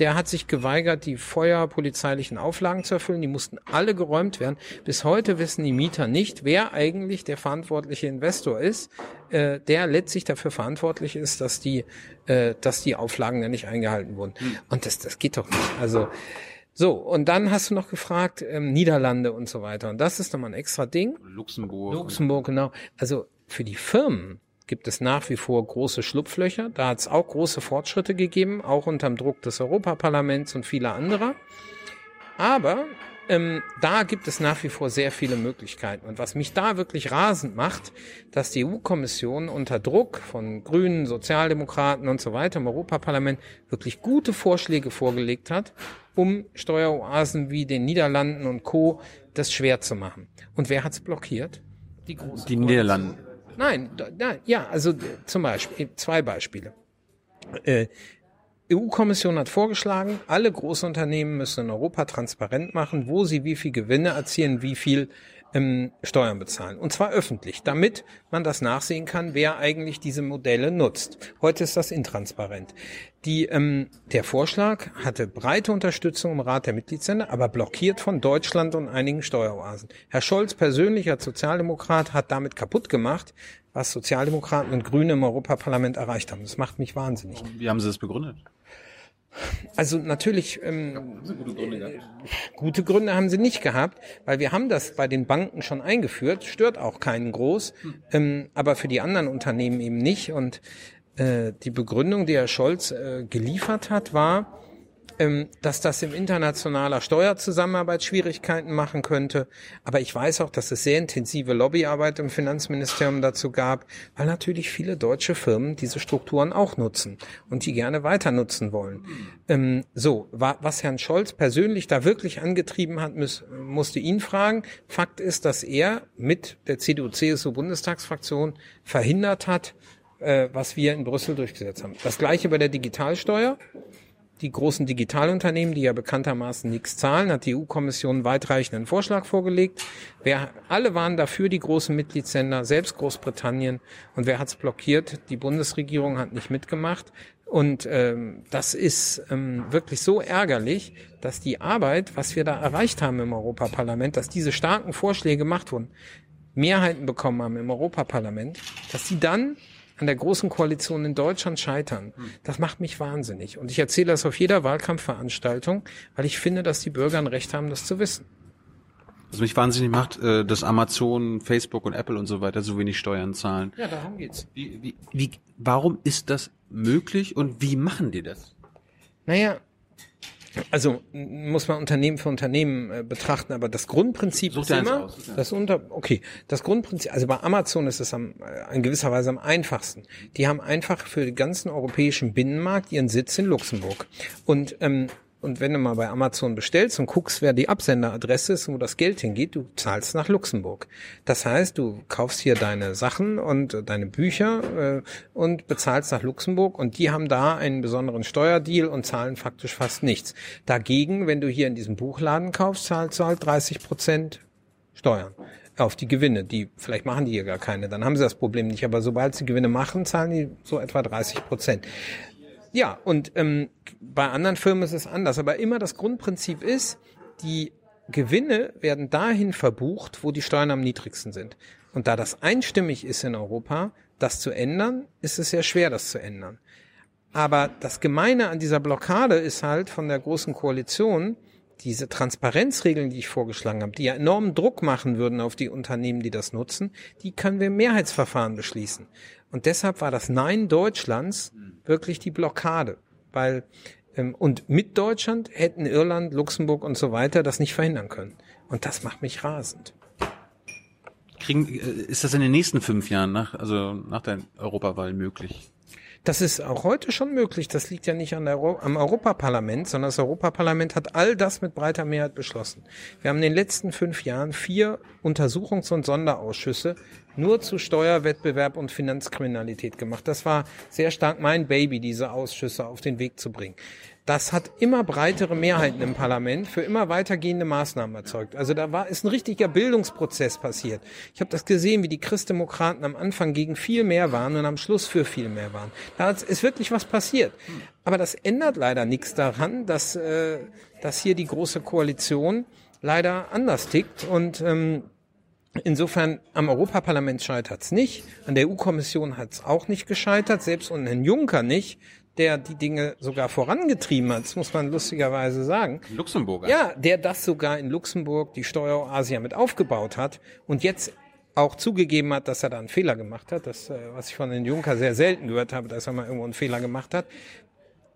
der hat sich geweigert, die feuerpolizeilichen Auflagen zu erfüllen. Die mussten alle geräumt werden. Bis heute wissen die Mieter nicht, wer eigentlich der verantwortliche Investor ist, äh, der letztlich dafür verantwortlich ist, dass die, äh, dass die Auflagen ja nicht eingehalten wurden. Hm. Und das, das geht doch nicht. Also so, und dann hast du noch gefragt, ähm, Niederlande und so weiter. Und das ist nochmal ein extra Ding. Luxemburg. Luxemburg, genau. Also für die Firmen gibt es nach wie vor große Schlupflöcher. Da hat es auch große Fortschritte gegeben, auch unter dem Druck des Europaparlaments und vieler anderer. Aber ähm, da gibt es nach wie vor sehr viele Möglichkeiten. Und was mich da wirklich rasend macht, dass die EU-Kommission unter Druck von Grünen, Sozialdemokraten und so weiter im Europaparlament wirklich gute Vorschläge vorgelegt hat, um Steueroasen wie den Niederlanden und Co. das schwer zu machen. Und wer hat's blockiert? Die, große die Niederlande. Nein, da, ja, also zum Beispiel, zwei Beispiele. Äh, EU-Kommission hat vorgeschlagen, alle Großunternehmen müssen in Europa transparent machen, wo sie wie viel Gewinne erzielen, wie viel ähm, Steuern bezahlen. Und zwar öffentlich, damit man das nachsehen kann, wer eigentlich diese Modelle nutzt. Heute ist das intransparent. Die, ähm, der Vorschlag hatte breite Unterstützung im Rat der Mitgliedsländer, aber blockiert von Deutschland und einigen Steueroasen. Herr Scholz persönlich als Sozialdemokrat hat damit kaputt gemacht, was Sozialdemokraten und Grüne im Europaparlament erreicht haben. Das macht mich wahnsinnig. Wie haben Sie das begründet? Also natürlich ähm, gute Gründe haben sie nicht gehabt, weil wir haben das bei den Banken schon eingeführt, stört auch keinen groß, ähm, aber für die anderen Unternehmen eben nicht. Und äh, die Begründung, die Herr Scholz äh, geliefert hat, war, dass das im internationaler Steuerzusammenarbeit Schwierigkeiten machen könnte. Aber ich weiß auch, dass es sehr intensive Lobbyarbeit im Finanzministerium dazu gab, weil natürlich viele deutsche Firmen diese Strukturen auch nutzen und die gerne weiter nutzen wollen. Ähm, so, was Herrn Scholz persönlich da wirklich angetrieben hat, muss, musste ihn fragen. Fakt ist, dass er mit der CDU-CSU-Bundestagsfraktion verhindert hat, äh, was wir in Brüssel durchgesetzt haben. Das gleiche bei der Digitalsteuer die großen Digitalunternehmen, die ja bekanntermaßen nichts zahlen, hat die EU-Kommission weitreichenden Vorschlag vorgelegt. Wer, alle waren dafür, die großen Mitgliedsländer, selbst Großbritannien. Und wer hat's blockiert? Die Bundesregierung hat nicht mitgemacht. Und ähm, das ist ähm, wirklich so ärgerlich, dass die Arbeit, was wir da erreicht haben im Europaparlament, dass diese starken Vorschläge gemacht wurden, Mehrheiten bekommen haben im Europaparlament, dass sie dann an der großen Koalition in Deutschland scheitern, das macht mich wahnsinnig. Und ich erzähle das auf jeder Wahlkampfveranstaltung, weil ich finde, dass die Bürger ein Recht haben, das zu wissen. Was mich wahnsinnig macht, äh, dass Amazon, Facebook und Apple und so weiter so wenig Steuern zahlen. Ja, darum geht's. Wie, wie, wie, warum ist das möglich und wie machen die das? Naja, also muss man Unternehmen für Unternehmen äh, betrachten, aber das Grundprinzip Such ist immer, aus, dir das unter, okay, das Grundprinzip, also bei Amazon ist es am, äh, in gewisser Weise am einfachsten. Die haben einfach für den ganzen europäischen Binnenmarkt ihren Sitz in Luxemburg. Und ähm, und wenn du mal bei Amazon bestellst und guckst, wer die Absenderadresse ist wo das Geld hingeht, du zahlst nach Luxemburg. Das heißt, du kaufst hier deine Sachen und äh, deine Bücher äh, und bezahlst nach Luxemburg und die haben da einen besonderen Steuerdeal und zahlen faktisch fast nichts. Dagegen, wenn du hier in diesem Buchladen kaufst, zahlst du halt 30 Prozent Steuern auf die Gewinne. Die, vielleicht machen die hier gar keine, dann haben sie das Problem nicht. Aber sobald sie Gewinne machen, zahlen die so etwa 30 Prozent. Ja, und ähm, bei anderen Firmen ist es anders. Aber immer das Grundprinzip ist, die Gewinne werden dahin verbucht, wo die Steuern am niedrigsten sind. Und da das einstimmig ist in Europa, das zu ändern, ist es sehr schwer, das zu ändern. Aber das Gemeine an dieser Blockade ist halt von der großen Koalition, diese Transparenzregeln, die ich vorgeschlagen habe, die ja enormen Druck machen würden auf die Unternehmen, die das nutzen, die können wir im Mehrheitsverfahren beschließen. Und deshalb war das Nein Deutschlands wirklich die Blockade, weil ähm, und mit Deutschland hätten Irland, Luxemburg und so weiter das nicht verhindern können. Und das macht mich rasend. Kriegen, äh, ist das in den nächsten fünf Jahren nach, also nach der Europawahl möglich? Das ist auch heute schon möglich. Das liegt ja nicht an der Euro am Europaparlament, sondern das Europaparlament hat all das mit breiter Mehrheit beschlossen. Wir haben in den letzten fünf Jahren vier Untersuchungs- und Sonderausschüsse nur zu Steuerwettbewerb und Finanzkriminalität gemacht. Das war sehr stark mein Baby, diese Ausschüsse auf den Weg zu bringen. Das hat immer breitere Mehrheiten im Parlament für immer weitergehende Maßnahmen erzeugt. Also da war ist ein richtiger Bildungsprozess passiert. Ich habe das gesehen, wie die Christdemokraten am Anfang gegen viel mehr waren und am Schluss für viel mehr waren. Da ist wirklich was passiert. Aber das ändert leider nichts daran, dass, äh, dass hier die große Koalition leider anders tickt und ähm, Insofern am Europaparlament scheitert es nicht, an der EU-Kommission hat es auch nicht gescheitert, selbst und Herrn Juncker nicht, der die Dinge sogar vorangetrieben hat, das muss man lustigerweise sagen. Luxemburger. Ja, der das sogar in Luxemburg, die Steueroasia mit aufgebaut hat und jetzt auch zugegeben hat, dass er da einen Fehler gemacht hat, das, äh, was ich von Herrn Juncker sehr selten gehört habe, dass er mal irgendwo einen Fehler gemacht hat.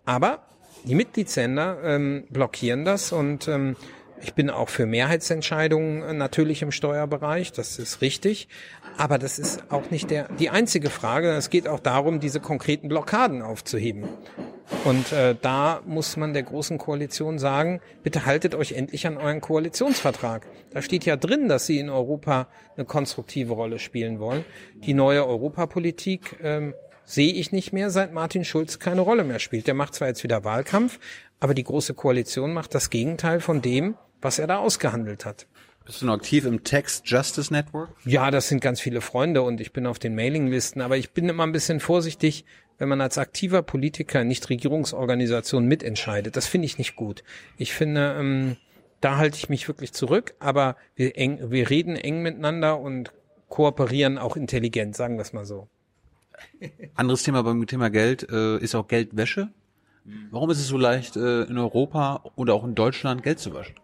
Aber die Mitgliedsländer ähm, blockieren das und ähm, ich bin auch für Mehrheitsentscheidungen äh, natürlich im Steuerbereich, das ist richtig. Aber das ist auch nicht der, die einzige Frage. Es geht auch darum, diese konkreten Blockaden aufzuheben. Und äh, da muss man der großen Koalition sagen, bitte haltet euch endlich an euren Koalitionsvertrag. Da steht ja drin, dass sie in Europa eine konstruktive Rolle spielen wollen. Die neue Europapolitik ähm, sehe ich nicht mehr, seit Martin Schulz keine Rolle mehr spielt. Der macht zwar jetzt wieder Wahlkampf, aber die große Koalition macht das Gegenteil von dem, was er da ausgehandelt hat. Bist du noch aktiv im Tax Justice Network? Ja, das sind ganz viele Freunde und ich bin auf den Mailinglisten, aber ich bin immer ein bisschen vorsichtig, wenn man als aktiver Politiker nicht Regierungsorganisation mitentscheidet. Das finde ich nicht gut. Ich finde, ähm, da halte ich mich wirklich zurück, aber wir, eng, wir reden eng miteinander und kooperieren auch intelligent, sagen wir es mal so. Anderes Thema beim Thema Geld äh, ist auch Geldwäsche. Warum ist es so leicht, äh, in Europa oder auch in Deutschland Geld zu waschen?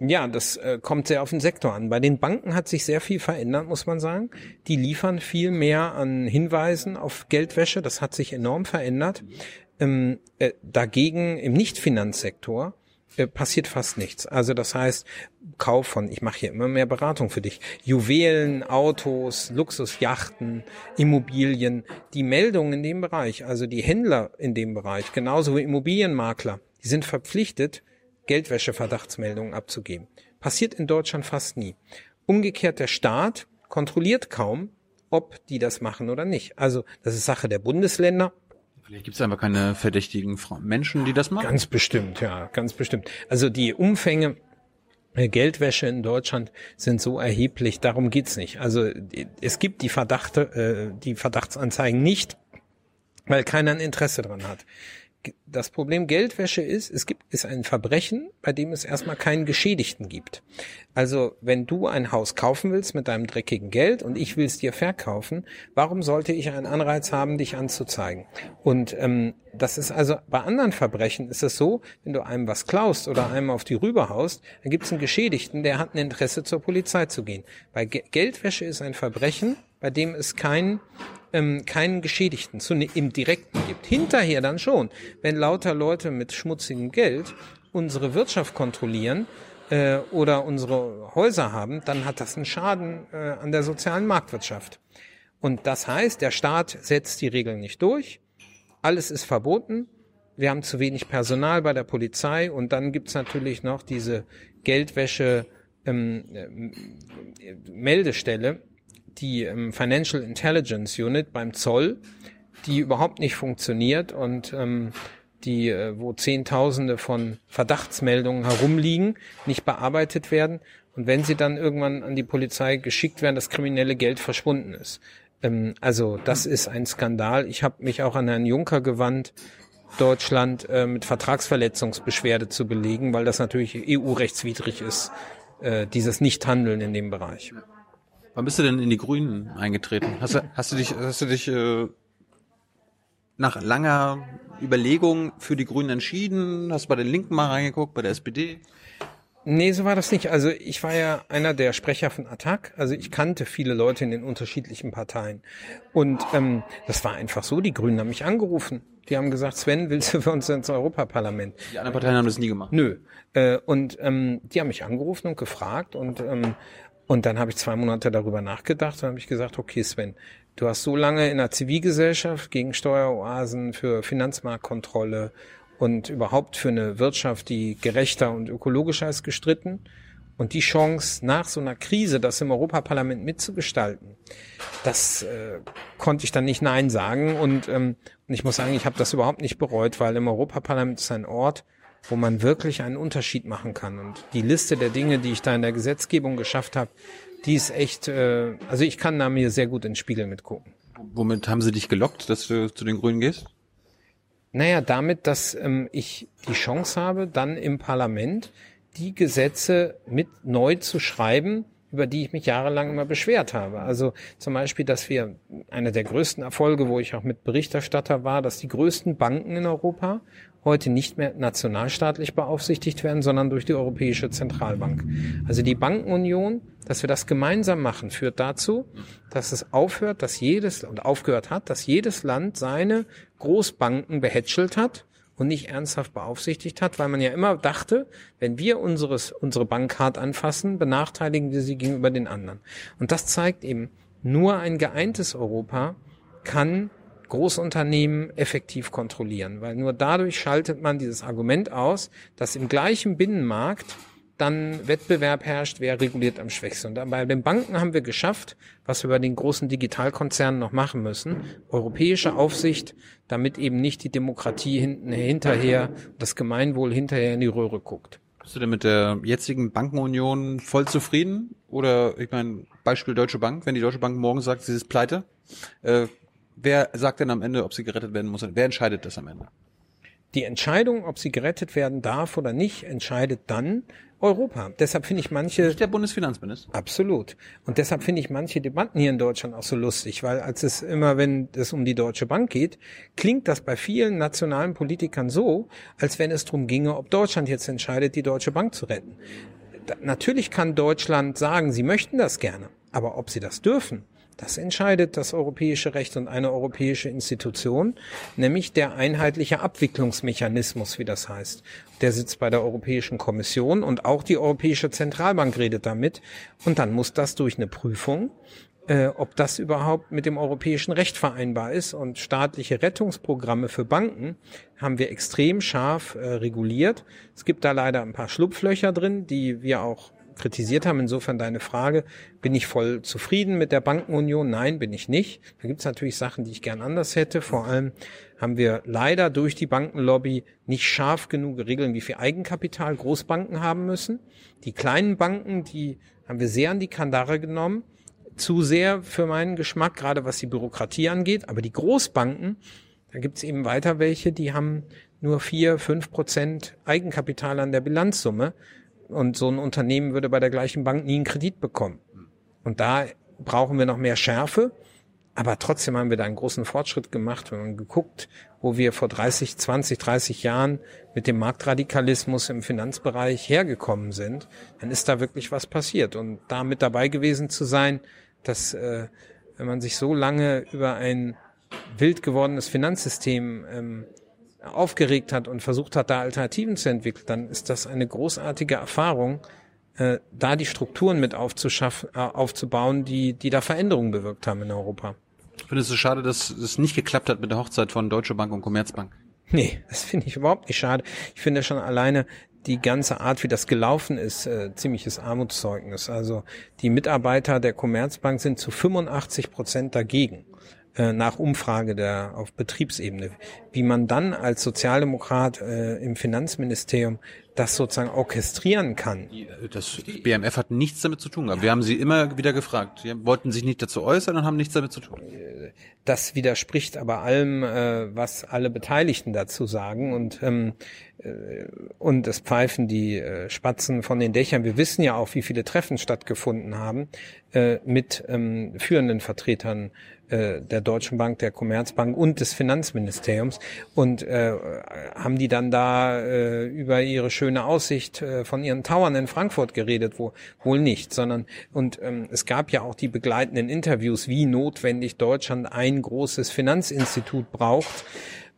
Ja, das äh, kommt sehr auf den Sektor an. Bei den Banken hat sich sehr viel verändert, muss man sagen. Die liefern viel mehr an Hinweisen auf Geldwäsche. Das hat sich enorm verändert. Ähm, äh, dagegen im Nichtfinanzsektor äh, passiert fast nichts. Also das heißt, Kauf von, ich mache hier immer mehr Beratung für dich, Juwelen, Autos, Luxusjachten, Immobilien, die Meldungen in dem Bereich, also die Händler in dem Bereich, genauso wie Immobilienmakler, die sind verpflichtet, Geldwäscheverdachtsmeldungen abzugeben. Passiert in Deutschland fast nie. Umgekehrt der Staat kontrolliert kaum, ob die das machen oder nicht. Also das ist Sache der Bundesländer. Vielleicht gibt es einfach keine verdächtigen Menschen, die das machen. Ganz bestimmt, ja, ganz bestimmt. Also die Umfänge äh, Geldwäsche in Deutschland sind so erheblich, darum geht's nicht. Also es gibt die Verdachte, äh, die Verdachtsanzeigen nicht, weil keiner ein Interesse dran hat das Problem Geldwäsche ist, es gibt, ist ein Verbrechen, bei dem es erstmal keinen Geschädigten gibt. Also, wenn du ein Haus kaufen willst mit deinem dreckigen Geld und ich will es dir verkaufen, warum sollte ich einen Anreiz haben, dich anzuzeigen? Und ähm, das ist also bei anderen Verbrechen ist es so, wenn du einem was klaust oder einem auf die Rübe haust, dann gibt es einen Geschädigten, der hat ein Interesse zur Polizei zu gehen. Bei Ge Geldwäsche ist ein Verbrechen, bei dem es kein ähm, keinen Geschädigten zu, ne, im Direkten gibt. Hinterher dann schon, wenn lauter Leute mit schmutzigem Geld unsere Wirtschaft kontrollieren äh, oder unsere Häuser haben, dann hat das einen Schaden äh, an der sozialen Marktwirtschaft. Und das heißt, der Staat setzt die Regeln nicht durch, alles ist verboten, wir haben zu wenig Personal bei der Polizei und dann gibt's natürlich noch diese Geldwäsche ähm, äh, Meldestelle, die ähm, Financial Intelligence Unit beim Zoll, die überhaupt nicht funktioniert und ähm, die, äh, wo Zehntausende von Verdachtsmeldungen herumliegen, nicht bearbeitet werden und wenn sie dann irgendwann an die Polizei geschickt werden, das kriminelle Geld verschwunden ist. Ähm, also das ist ein Skandal. Ich habe mich auch an Herrn Juncker gewandt, Deutschland äh, mit Vertragsverletzungsbeschwerde zu belegen, weil das natürlich EU-rechtswidrig ist, äh, dieses Nichthandeln in dem Bereich. Wann bist du denn in die Grünen eingetreten? Hast du, hast du dich, hast du dich äh, nach langer Überlegung für die Grünen entschieden? Hast du bei den Linken mal reingeguckt, bei der SPD? Nee, so war das nicht. Also ich war ja einer der Sprecher von Attac. Also ich kannte viele Leute in den unterschiedlichen Parteien. Und ähm, das war einfach so, die Grünen haben mich angerufen. Die haben gesagt, Sven, willst du für uns ins Europaparlament? Die anderen Parteien haben das nie gemacht. Nö. Äh, und ähm, die haben mich angerufen und gefragt und ähm, und dann habe ich zwei Monate darüber nachgedacht und habe ich gesagt, okay Sven, du hast so lange in der Zivilgesellschaft gegen Steueroasen, für Finanzmarktkontrolle und überhaupt für eine Wirtschaft, die gerechter und ökologischer ist, gestritten. Und die Chance, nach so einer Krise das im Europaparlament mitzugestalten, das äh, konnte ich dann nicht Nein sagen. Und, ähm, und ich muss sagen, ich habe das überhaupt nicht bereut, weil im Europaparlament ist ein Ort, wo man wirklich einen Unterschied machen kann. Und die Liste der Dinge, die ich da in der Gesetzgebung geschafft habe, die ist echt, äh, also ich kann da mir sehr gut ins Spiegel mitgucken. Womit haben sie dich gelockt, dass du zu den Grünen gehst? Naja, damit, dass ähm, ich die Chance habe, dann im Parlament die Gesetze mit neu zu schreiben, über die ich mich jahrelang immer beschwert habe. Also zum Beispiel, dass wir einer der größten Erfolge, wo ich auch mit Berichterstatter war, dass die größten Banken in Europa heute nicht mehr nationalstaatlich beaufsichtigt werden, sondern durch die Europäische Zentralbank. Also die Bankenunion, dass wir das gemeinsam machen, führt dazu, dass es aufhört, dass jedes und aufgehört hat, dass jedes Land seine Großbanken behätschelt hat und nicht ernsthaft beaufsichtigt hat, weil man ja immer dachte, wenn wir unseres, unsere Bank anfassen, benachteiligen wir sie gegenüber den anderen. Und das zeigt eben, nur ein geeintes Europa kann Großunternehmen effektiv kontrollieren, weil nur dadurch schaltet man dieses Argument aus, dass im gleichen Binnenmarkt dann Wettbewerb herrscht, wer reguliert am schwächsten. Und bei den Banken haben wir geschafft, was wir bei den großen Digitalkonzernen noch machen müssen, europäische Aufsicht, damit eben nicht die Demokratie hinten hinterher, das Gemeinwohl hinterher in die Röhre guckt. Bist du denn mit der jetzigen Bankenunion voll zufrieden? Oder ich meine, Beispiel Deutsche Bank, wenn die Deutsche Bank morgen sagt, sie ist pleite, äh, wer sagt denn am Ende, ob sie gerettet werden muss? Wer entscheidet das am Ende? Die Entscheidung, ob sie gerettet werden darf oder nicht, entscheidet dann Europa. Deshalb finde ich manche Nicht der Bundesfinanzminister. Absolut. Und deshalb finde ich manche Debatten hier in Deutschland auch so lustig, weil als es immer, wenn es um die Deutsche Bank geht, klingt das bei vielen nationalen Politikern so, als wenn es darum ginge, ob Deutschland jetzt entscheidet, die Deutsche Bank zu retten. Da, natürlich kann Deutschland sagen, sie möchten das gerne, aber ob sie das dürfen, das entscheidet das europäische Recht und eine europäische Institution, nämlich der einheitliche Abwicklungsmechanismus, wie das heißt. Der sitzt bei der Europäischen Kommission und auch die Europäische Zentralbank redet damit. Und dann muss das durch eine Prüfung, äh, ob das überhaupt mit dem europäischen Recht vereinbar ist. Und staatliche Rettungsprogramme für Banken haben wir extrem scharf äh, reguliert. Es gibt da leider ein paar Schlupflöcher drin, die wir auch kritisiert haben. Insofern deine Frage, bin ich voll zufrieden mit der Bankenunion? Nein, bin ich nicht. Da gibt es natürlich Sachen, die ich gern anders hätte. Vor allem haben wir leider durch die Bankenlobby nicht scharf genug Regeln, wie viel Eigenkapital Großbanken haben müssen. Die kleinen Banken, die haben wir sehr an die Kandare genommen. Zu sehr für meinen Geschmack, gerade was die Bürokratie angeht. Aber die Großbanken, da gibt es eben weiter welche, die haben nur vier, fünf Prozent Eigenkapital an der Bilanzsumme. Und so ein Unternehmen würde bei der gleichen Bank nie einen Kredit bekommen. Und da brauchen wir noch mehr Schärfe. Aber trotzdem haben wir da einen großen Fortschritt gemacht. Wenn man geguckt, wo wir vor 30, 20, 30 Jahren mit dem Marktradikalismus im Finanzbereich hergekommen sind, dann ist da wirklich was passiert. Und da mit dabei gewesen zu sein, dass, äh, wenn man sich so lange über ein wild gewordenes Finanzsystem ähm, aufgeregt hat und versucht hat, da Alternativen zu entwickeln, dann ist das eine großartige Erfahrung, äh, da die Strukturen mit aufzuschaffen, äh, aufzubauen, die, die da Veränderungen bewirkt haben in Europa. Findest du schade, dass es nicht geklappt hat mit der Hochzeit von Deutsche Bank und Commerzbank? Nee, das finde ich überhaupt nicht schade. Ich finde schon alleine die ganze Art, wie das gelaufen ist, äh, ziemliches Armutszeugnis. Also die Mitarbeiter der Commerzbank sind zu 85 Prozent dagegen äh, nach Umfrage der auf Betriebsebene. Wie man dann als Sozialdemokrat äh, im Finanzministerium das sozusagen orchestrieren kann. Das BMF hat nichts damit zu tun gehabt. Wir haben sie immer wieder gefragt. Sie wollten sich nicht dazu äußern und haben nichts damit zu tun. Das widerspricht aber allem, äh, was alle Beteiligten dazu sagen und ähm, äh, und es pfeifen die äh, Spatzen von den Dächern. Wir wissen ja auch, wie viele Treffen stattgefunden haben äh, mit ähm, führenden Vertretern äh, der Deutschen Bank, der Commerzbank und des Finanzministeriums. Und äh, haben die dann da äh, über ihre schöne Aussicht äh, von ihren Towern in Frankfurt geredet, wo wohl nicht, sondern und ähm, es gab ja auch die begleitenden Interviews, wie notwendig Deutschland ein großes Finanzinstitut braucht.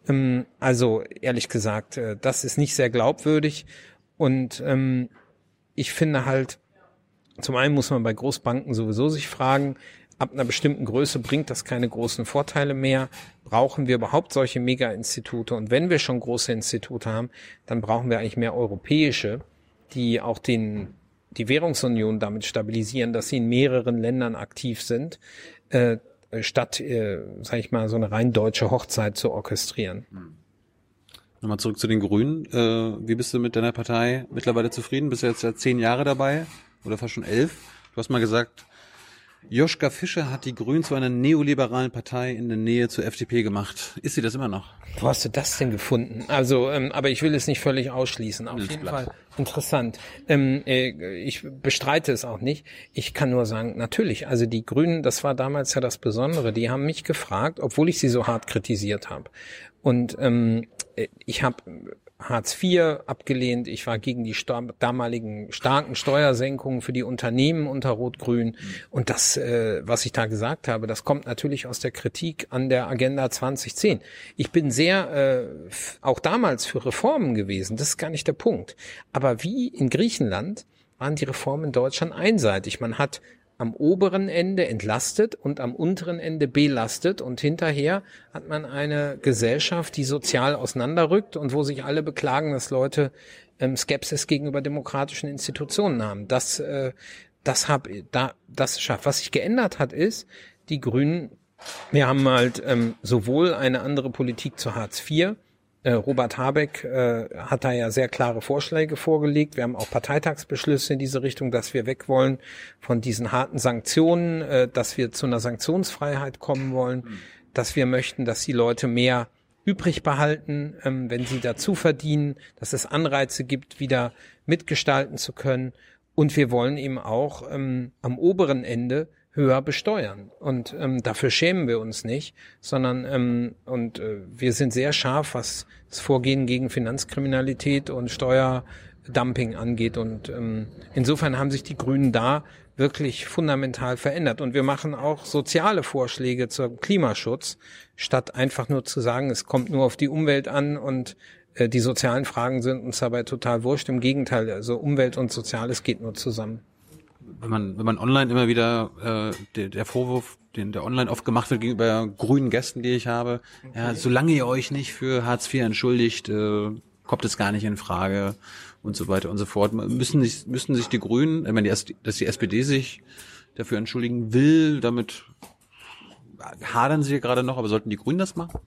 Ähm, also ehrlich gesagt, äh, das ist nicht sehr glaubwürdig. Und ähm, ich finde halt, zum einen muss man bei Großbanken sowieso sich fragen, ab einer bestimmten Größe bringt das keine großen Vorteile mehr. Brauchen wir überhaupt solche Mega-Institute? Und wenn wir schon große Institute haben, dann brauchen wir eigentlich mehr europäische, die auch den, die Währungsunion damit stabilisieren, dass sie in mehreren Ländern aktiv sind, äh, statt, äh, sag ich mal, so eine rein deutsche Hochzeit zu orchestrieren. Nochmal zurück zu den Grünen. Äh, wie bist du mit deiner Partei mittlerweile zufrieden? Bist du jetzt seit zehn Jahre dabei? Oder fast schon elf? Du hast mal gesagt, Joschka Fischer hat die Grünen zu einer neoliberalen Partei in der Nähe zur FDP gemacht. Ist sie das immer noch? Wo hast du das denn gefunden? Also, ähm, aber ich will es nicht völlig ausschließen. Auf jeden Fall interessant. Ähm, äh, ich bestreite es auch nicht. Ich kann nur sagen, natürlich, also die Grünen, das war damals ja das Besondere, die haben mich gefragt, obwohl ich sie so hart kritisiert habe. Und ähm, äh, ich habe Hartz IV abgelehnt. Ich war gegen die damaligen starken Steuersenkungen für die Unternehmen unter Rot-Grün. Mhm. Und das, äh, was ich da gesagt habe, das kommt natürlich aus der Kritik an der Agenda 2010. Ich bin sehr äh, auch damals für Reformen gewesen. Das ist gar nicht der Punkt. Aber wie in Griechenland waren die Reformen in Deutschland einseitig. Man hat am oberen Ende entlastet und am unteren Ende belastet und hinterher hat man eine Gesellschaft, die sozial auseinanderrückt und wo sich alle beklagen, dass Leute ähm, Skepsis gegenüber demokratischen Institutionen haben. Das, äh, das hab, da, das schafft. Was sich geändert hat, ist, die Grünen, wir haben halt ähm, sowohl eine andere Politik zu Hartz IV, Robert Habeck äh, hat da ja sehr klare Vorschläge vorgelegt. Wir haben auch Parteitagsbeschlüsse in diese Richtung, dass wir weg wollen von diesen harten Sanktionen, äh, dass wir zu einer Sanktionsfreiheit kommen wollen, dass wir möchten, dass die Leute mehr übrig behalten, ähm, wenn sie dazu verdienen, dass es Anreize gibt, wieder mitgestalten zu können. Und wir wollen eben auch ähm, am oberen Ende höher besteuern. Und ähm, dafür schämen wir uns nicht, sondern ähm, und äh, wir sind sehr scharf, was das Vorgehen gegen Finanzkriminalität und Steuerdumping angeht. Und ähm, insofern haben sich die Grünen da wirklich fundamental verändert. Und wir machen auch soziale Vorschläge zum Klimaschutz, statt einfach nur zu sagen, es kommt nur auf die Umwelt an und äh, die sozialen Fragen sind uns dabei total wurscht. Im Gegenteil, also Umwelt und Soziales geht nur zusammen wenn man, wenn man online immer wieder äh, der, der Vorwurf, den der online oft gemacht wird gegenüber grünen Gästen, die ich habe, okay. ja, solange ihr euch nicht für Hartz IV entschuldigt, äh, kommt es gar nicht in Frage und so weiter und so fort. Müssen sich, müssen sich die Grünen, ich meine, dass die SPD sich dafür entschuldigen will, damit hadern sie gerade noch, aber sollten die Grünen das machen?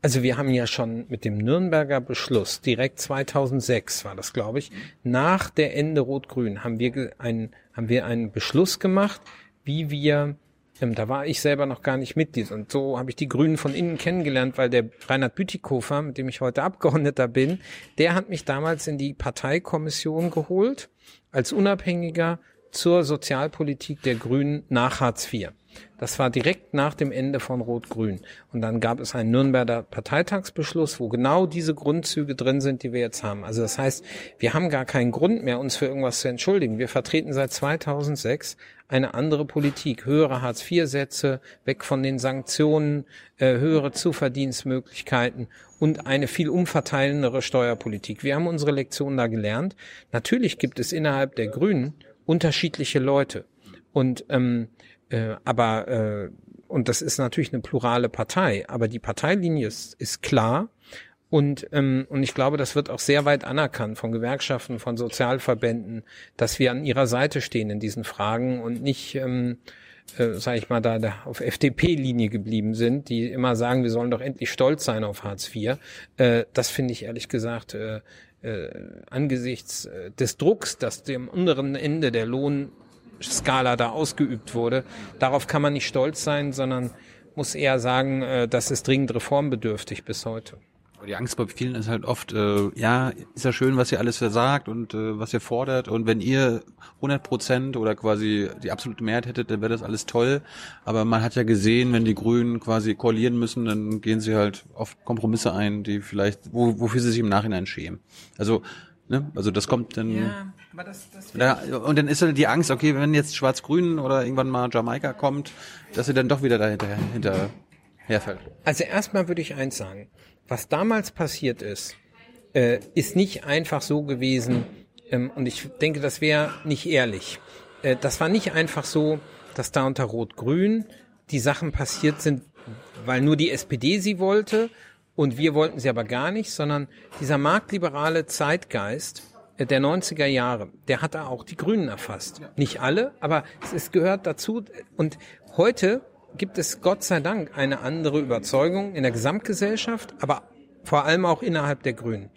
Also wir haben ja schon mit dem Nürnberger Beschluss, direkt 2006 war das, glaube ich, nach der Ende Rot-Grün haben wir einen, haben wir einen Beschluss gemacht, wie wir ähm, da war ich selber noch gar nicht Mitglied und so habe ich die Grünen von innen kennengelernt, weil der Reinhard Bütikofer, mit dem ich heute Abgeordneter bin, der hat mich damals in die Parteikommission geholt als Unabhängiger zur Sozialpolitik der Grünen nach Hartz IV. Das war direkt nach dem Ende von Rot-Grün. Und dann gab es einen Nürnberger Parteitagsbeschluss, wo genau diese Grundzüge drin sind, die wir jetzt haben. Also das heißt, wir haben gar keinen Grund mehr, uns für irgendwas zu entschuldigen. Wir vertreten seit 2006 eine andere Politik, höhere Hartz-IV-Sätze, weg von den Sanktionen, äh, höhere Zuverdienstmöglichkeiten und eine viel umverteilendere Steuerpolitik. Wir haben unsere Lektion da gelernt. Natürlich gibt es innerhalb der Grünen unterschiedliche Leute. Und ähm, äh, aber äh, und das ist natürlich eine plurale Partei, aber die Parteilinie ist, ist klar und ähm, und ich glaube, das wird auch sehr weit anerkannt von Gewerkschaften, von Sozialverbänden, dass wir an ihrer Seite stehen in diesen Fragen und nicht ähm, äh, sage ich mal, da, da auf FDP-Linie geblieben sind, die immer sagen, wir sollen doch endlich stolz sein auf Hartz IV. Äh, das finde ich ehrlich gesagt äh, äh, angesichts äh, des Drucks, dass dem unteren Ende der Lohn Skala da ausgeübt wurde. Darauf kann man nicht stolz sein, sondern muss eher sagen, äh, das ist dringend reformbedürftig bis heute. Die Angst bei vielen ist halt oft, äh, ja, ist ja schön, was ihr alles versagt und äh, was ihr fordert. Und wenn ihr 100 Prozent oder quasi die absolute Mehrheit hättet, dann wäre das alles toll. Aber man hat ja gesehen, wenn die Grünen quasi koalieren müssen, dann gehen sie halt auf Kompromisse ein, die vielleicht, wo, wofür sie sich im Nachhinein schämen. Also Ne? Also das kommt dann. Ja, aber das, das ja, und dann ist die Angst, okay, wenn jetzt Schwarz-Grün oder irgendwann mal Jamaika kommt, dass sie dann doch wieder dahinter hinter herfällt. Also erstmal würde ich eins sagen. Was damals passiert ist, äh, ist nicht einfach so gewesen, ähm, und ich denke, das wäre nicht ehrlich. Äh, das war nicht einfach so, dass da unter Rot-Grün die Sachen passiert sind, weil nur die SPD sie wollte und wir wollten sie aber gar nicht, sondern dieser marktliberale Zeitgeist der 90er Jahre, der hat da auch die Grünen erfasst. Nicht alle, aber es, es gehört dazu. Und heute gibt es Gott sei Dank eine andere Überzeugung in der Gesamtgesellschaft, aber vor allem auch innerhalb der Grünen.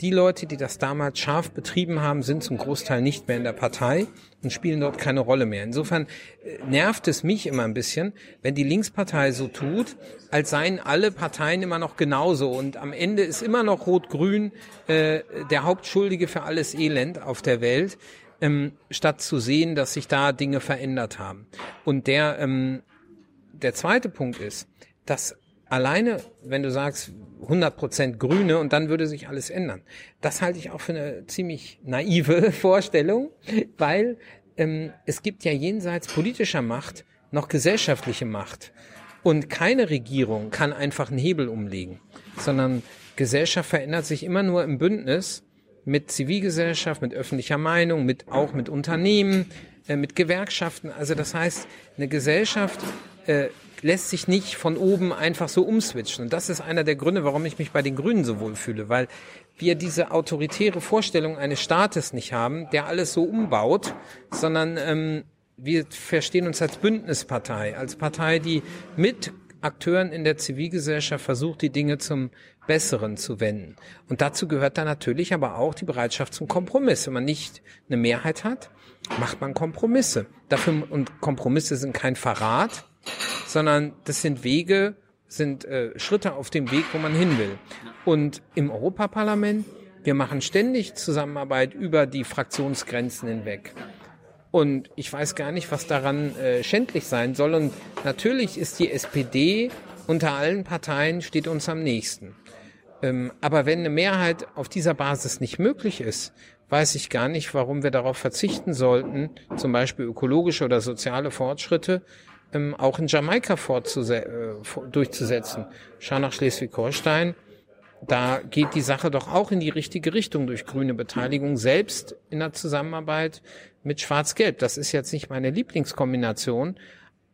Die Leute, die das damals scharf betrieben haben, sind zum Großteil nicht mehr in der Partei und spielen dort keine Rolle mehr. Insofern äh, nervt es mich immer ein bisschen, wenn die Linkspartei so tut, als seien alle Parteien immer noch genauso und am Ende ist immer noch Rot-Grün äh, der Hauptschuldige für alles Elend auf der Welt, ähm, statt zu sehen, dass sich da Dinge verändert haben. Und der ähm, der zweite Punkt ist, dass alleine, wenn du sagst 100% Grüne und dann würde sich alles ändern, das halte ich auch für eine ziemlich naive Vorstellung, weil ähm, es gibt ja jenseits politischer Macht noch gesellschaftliche Macht. Und keine Regierung kann einfach einen Hebel umlegen, sondern Gesellschaft verändert sich immer nur im Bündnis mit Zivilgesellschaft, mit öffentlicher Meinung, mit auch mit Unternehmen, äh, mit Gewerkschaften. Also das heißt, eine Gesellschaft äh, lässt sich nicht von oben einfach so umswitchen. Und das ist einer der Gründe, warum ich mich bei den Grünen so wohl fühle, weil wir diese autoritäre Vorstellung eines Staates nicht haben, der alles so umbaut, sondern ähm, wir verstehen uns als Bündnispartei, als Partei, die mit Akteuren in der Zivilgesellschaft versucht, die Dinge zum Besseren zu wenden. Und dazu gehört dann natürlich aber auch die Bereitschaft zum Kompromiss. Wenn man nicht eine Mehrheit hat, macht man Kompromisse. Dafür, und Kompromisse sind kein Verrat, sondern das sind Wege, sind äh, Schritte auf dem Weg, wo man hin will. Und im Europaparlament, wir machen ständig Zusammenarbeit über die Fraktionsgrenzen hinweg. Und ich weiß gar nicht, was daran äh, schändlich sein soll. Und natürlich ist die SPD unter allen Parteien steht uns am nächsten. Ähm, aber wenn eine Mehrheit auf dieser Basis nicht möglich ist, weiß ich gar nicht, warum wir darauf verzichten sollten, zum Beispiel ökologische oder soziale Fortschritte ähm, auch in Jamaika äh, durchzusetzen. Schau nach Schleswig-Holstein. Da geht die Sache doch auch in die richtige Richtung durch grüne Beteiligung, selbst in der Zusammenarbeit mit Schwarz-Gelb. Das ist jetzt nicht meine Lieblingskombination,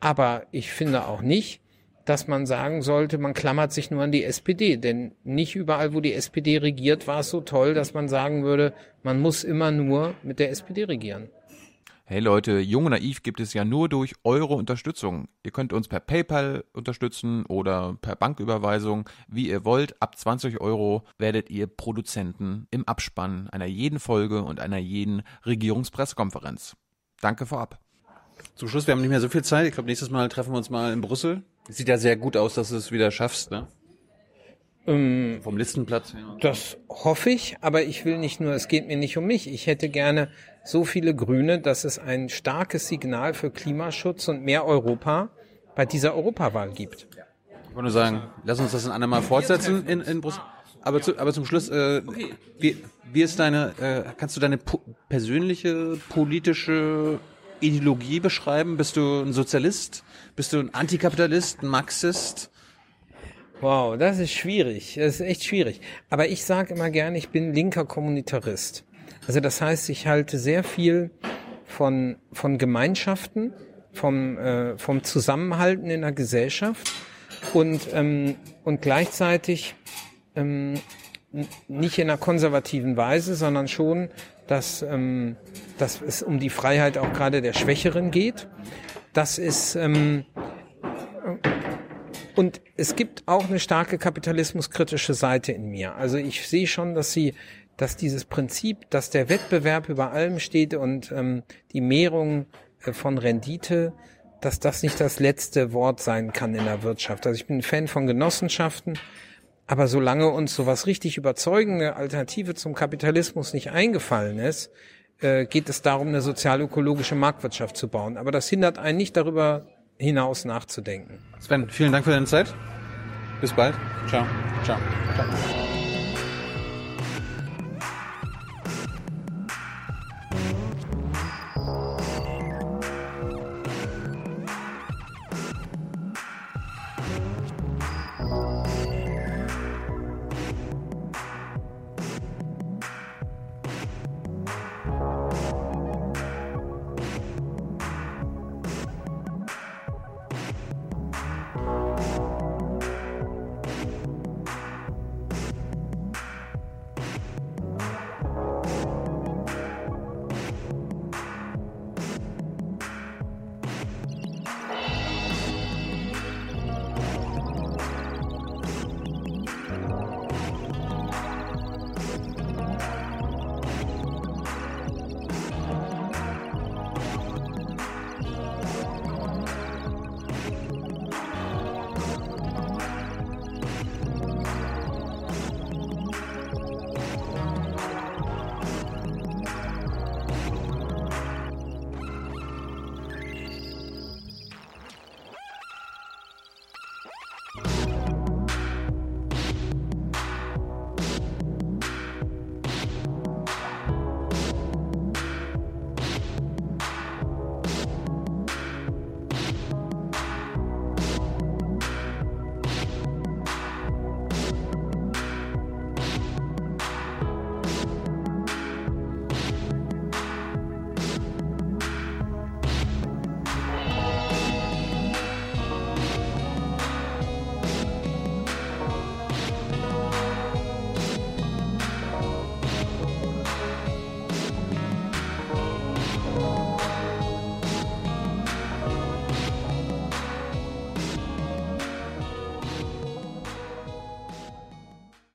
aber ich finde auch nicht, dass man sagen sollte, man klammert sich nur an die SPD. Denn nicht überall, wo die SPD regiert, war es so toll, dass man sagen würde, man muss immer nur mit der SPD regieren. Hey Leute, Jung und Naiv gibt es ja nur durch eure Unterstützung. Ihr könnt uns per PayPal unterstützen oder per Banküberweisung, wie ihr wollt. Ab 20 Euro werdet ihr Produzenten im Abspann einer jeden Folge und einer jeden Regierungspressekonferenz. Danke vorab. Zum Schluss, wir haben nicht mehr so viel Zeit. Ich glaube, nächstes Mal treffen wir uns mal in Brüssel. Sieht ja sehr gut aus, dass du es wieder schaffst, ne? Ähm, Vom Listenplatz her. Das hoffe ich, aber ich will nicht nur, es geht mir nicht um mich. Ich hätte gerne so viele Grüne, dass es ein starkes Signal für Klimaschutz und mehr Europa bei dieser Europawahl gibt. Ich wollte nur sagen, lass uns das in andermal fortsetzen in, in Brüssel. Aber, zu, aber zum Schluss, äh, wie, wie ist deine, äh, kannst du deine po persönliche politische Ideologie beschreiben? Bist du ein Sozialist? Bist du ein Antikapitalist, ein Marxist? Wow, das ist schwierig. Das ist echt schwierig. Aber ich sage immer gerne, ich bin linker Kommunitarist. Also das heißt, ich halte sehr viel von, von Gemeinschaften, vom, äh, vom Zusammenhalten in der Gesellschaft und, ähm, und gleichzeitig ähm, nicht in einer konservativen Weise, sondern schon, dass, ähm, dass es um die Freiheit auch gerade der Schwächeren geht. Das ist ähm, und es gibt auch eine starke kapitalismuskritische Seite in mir. Also ich sehe schon, dass sie, dass dieses Prinzip, dass der Wettbewerb über allem steht und ähm, die Mehrung äh, von Rendite, dass das nicht das letzte Wort sein kann in der Wirtschaft. Also ich bin ein Fan von Genossenschaften, aber solange uns sowas richtig überzeugende Alternative zum Kapitalismus nicht eingefallen ist, äh, geht es darum, eine sozial-ökologische Marktwirtschaft zu bauen. Aber das hindert einen nicht darüber hinaus nachzudenken. Sven, vielen Dank für deine Zeit. Bis bald. Ciao. Ciao. Ciao.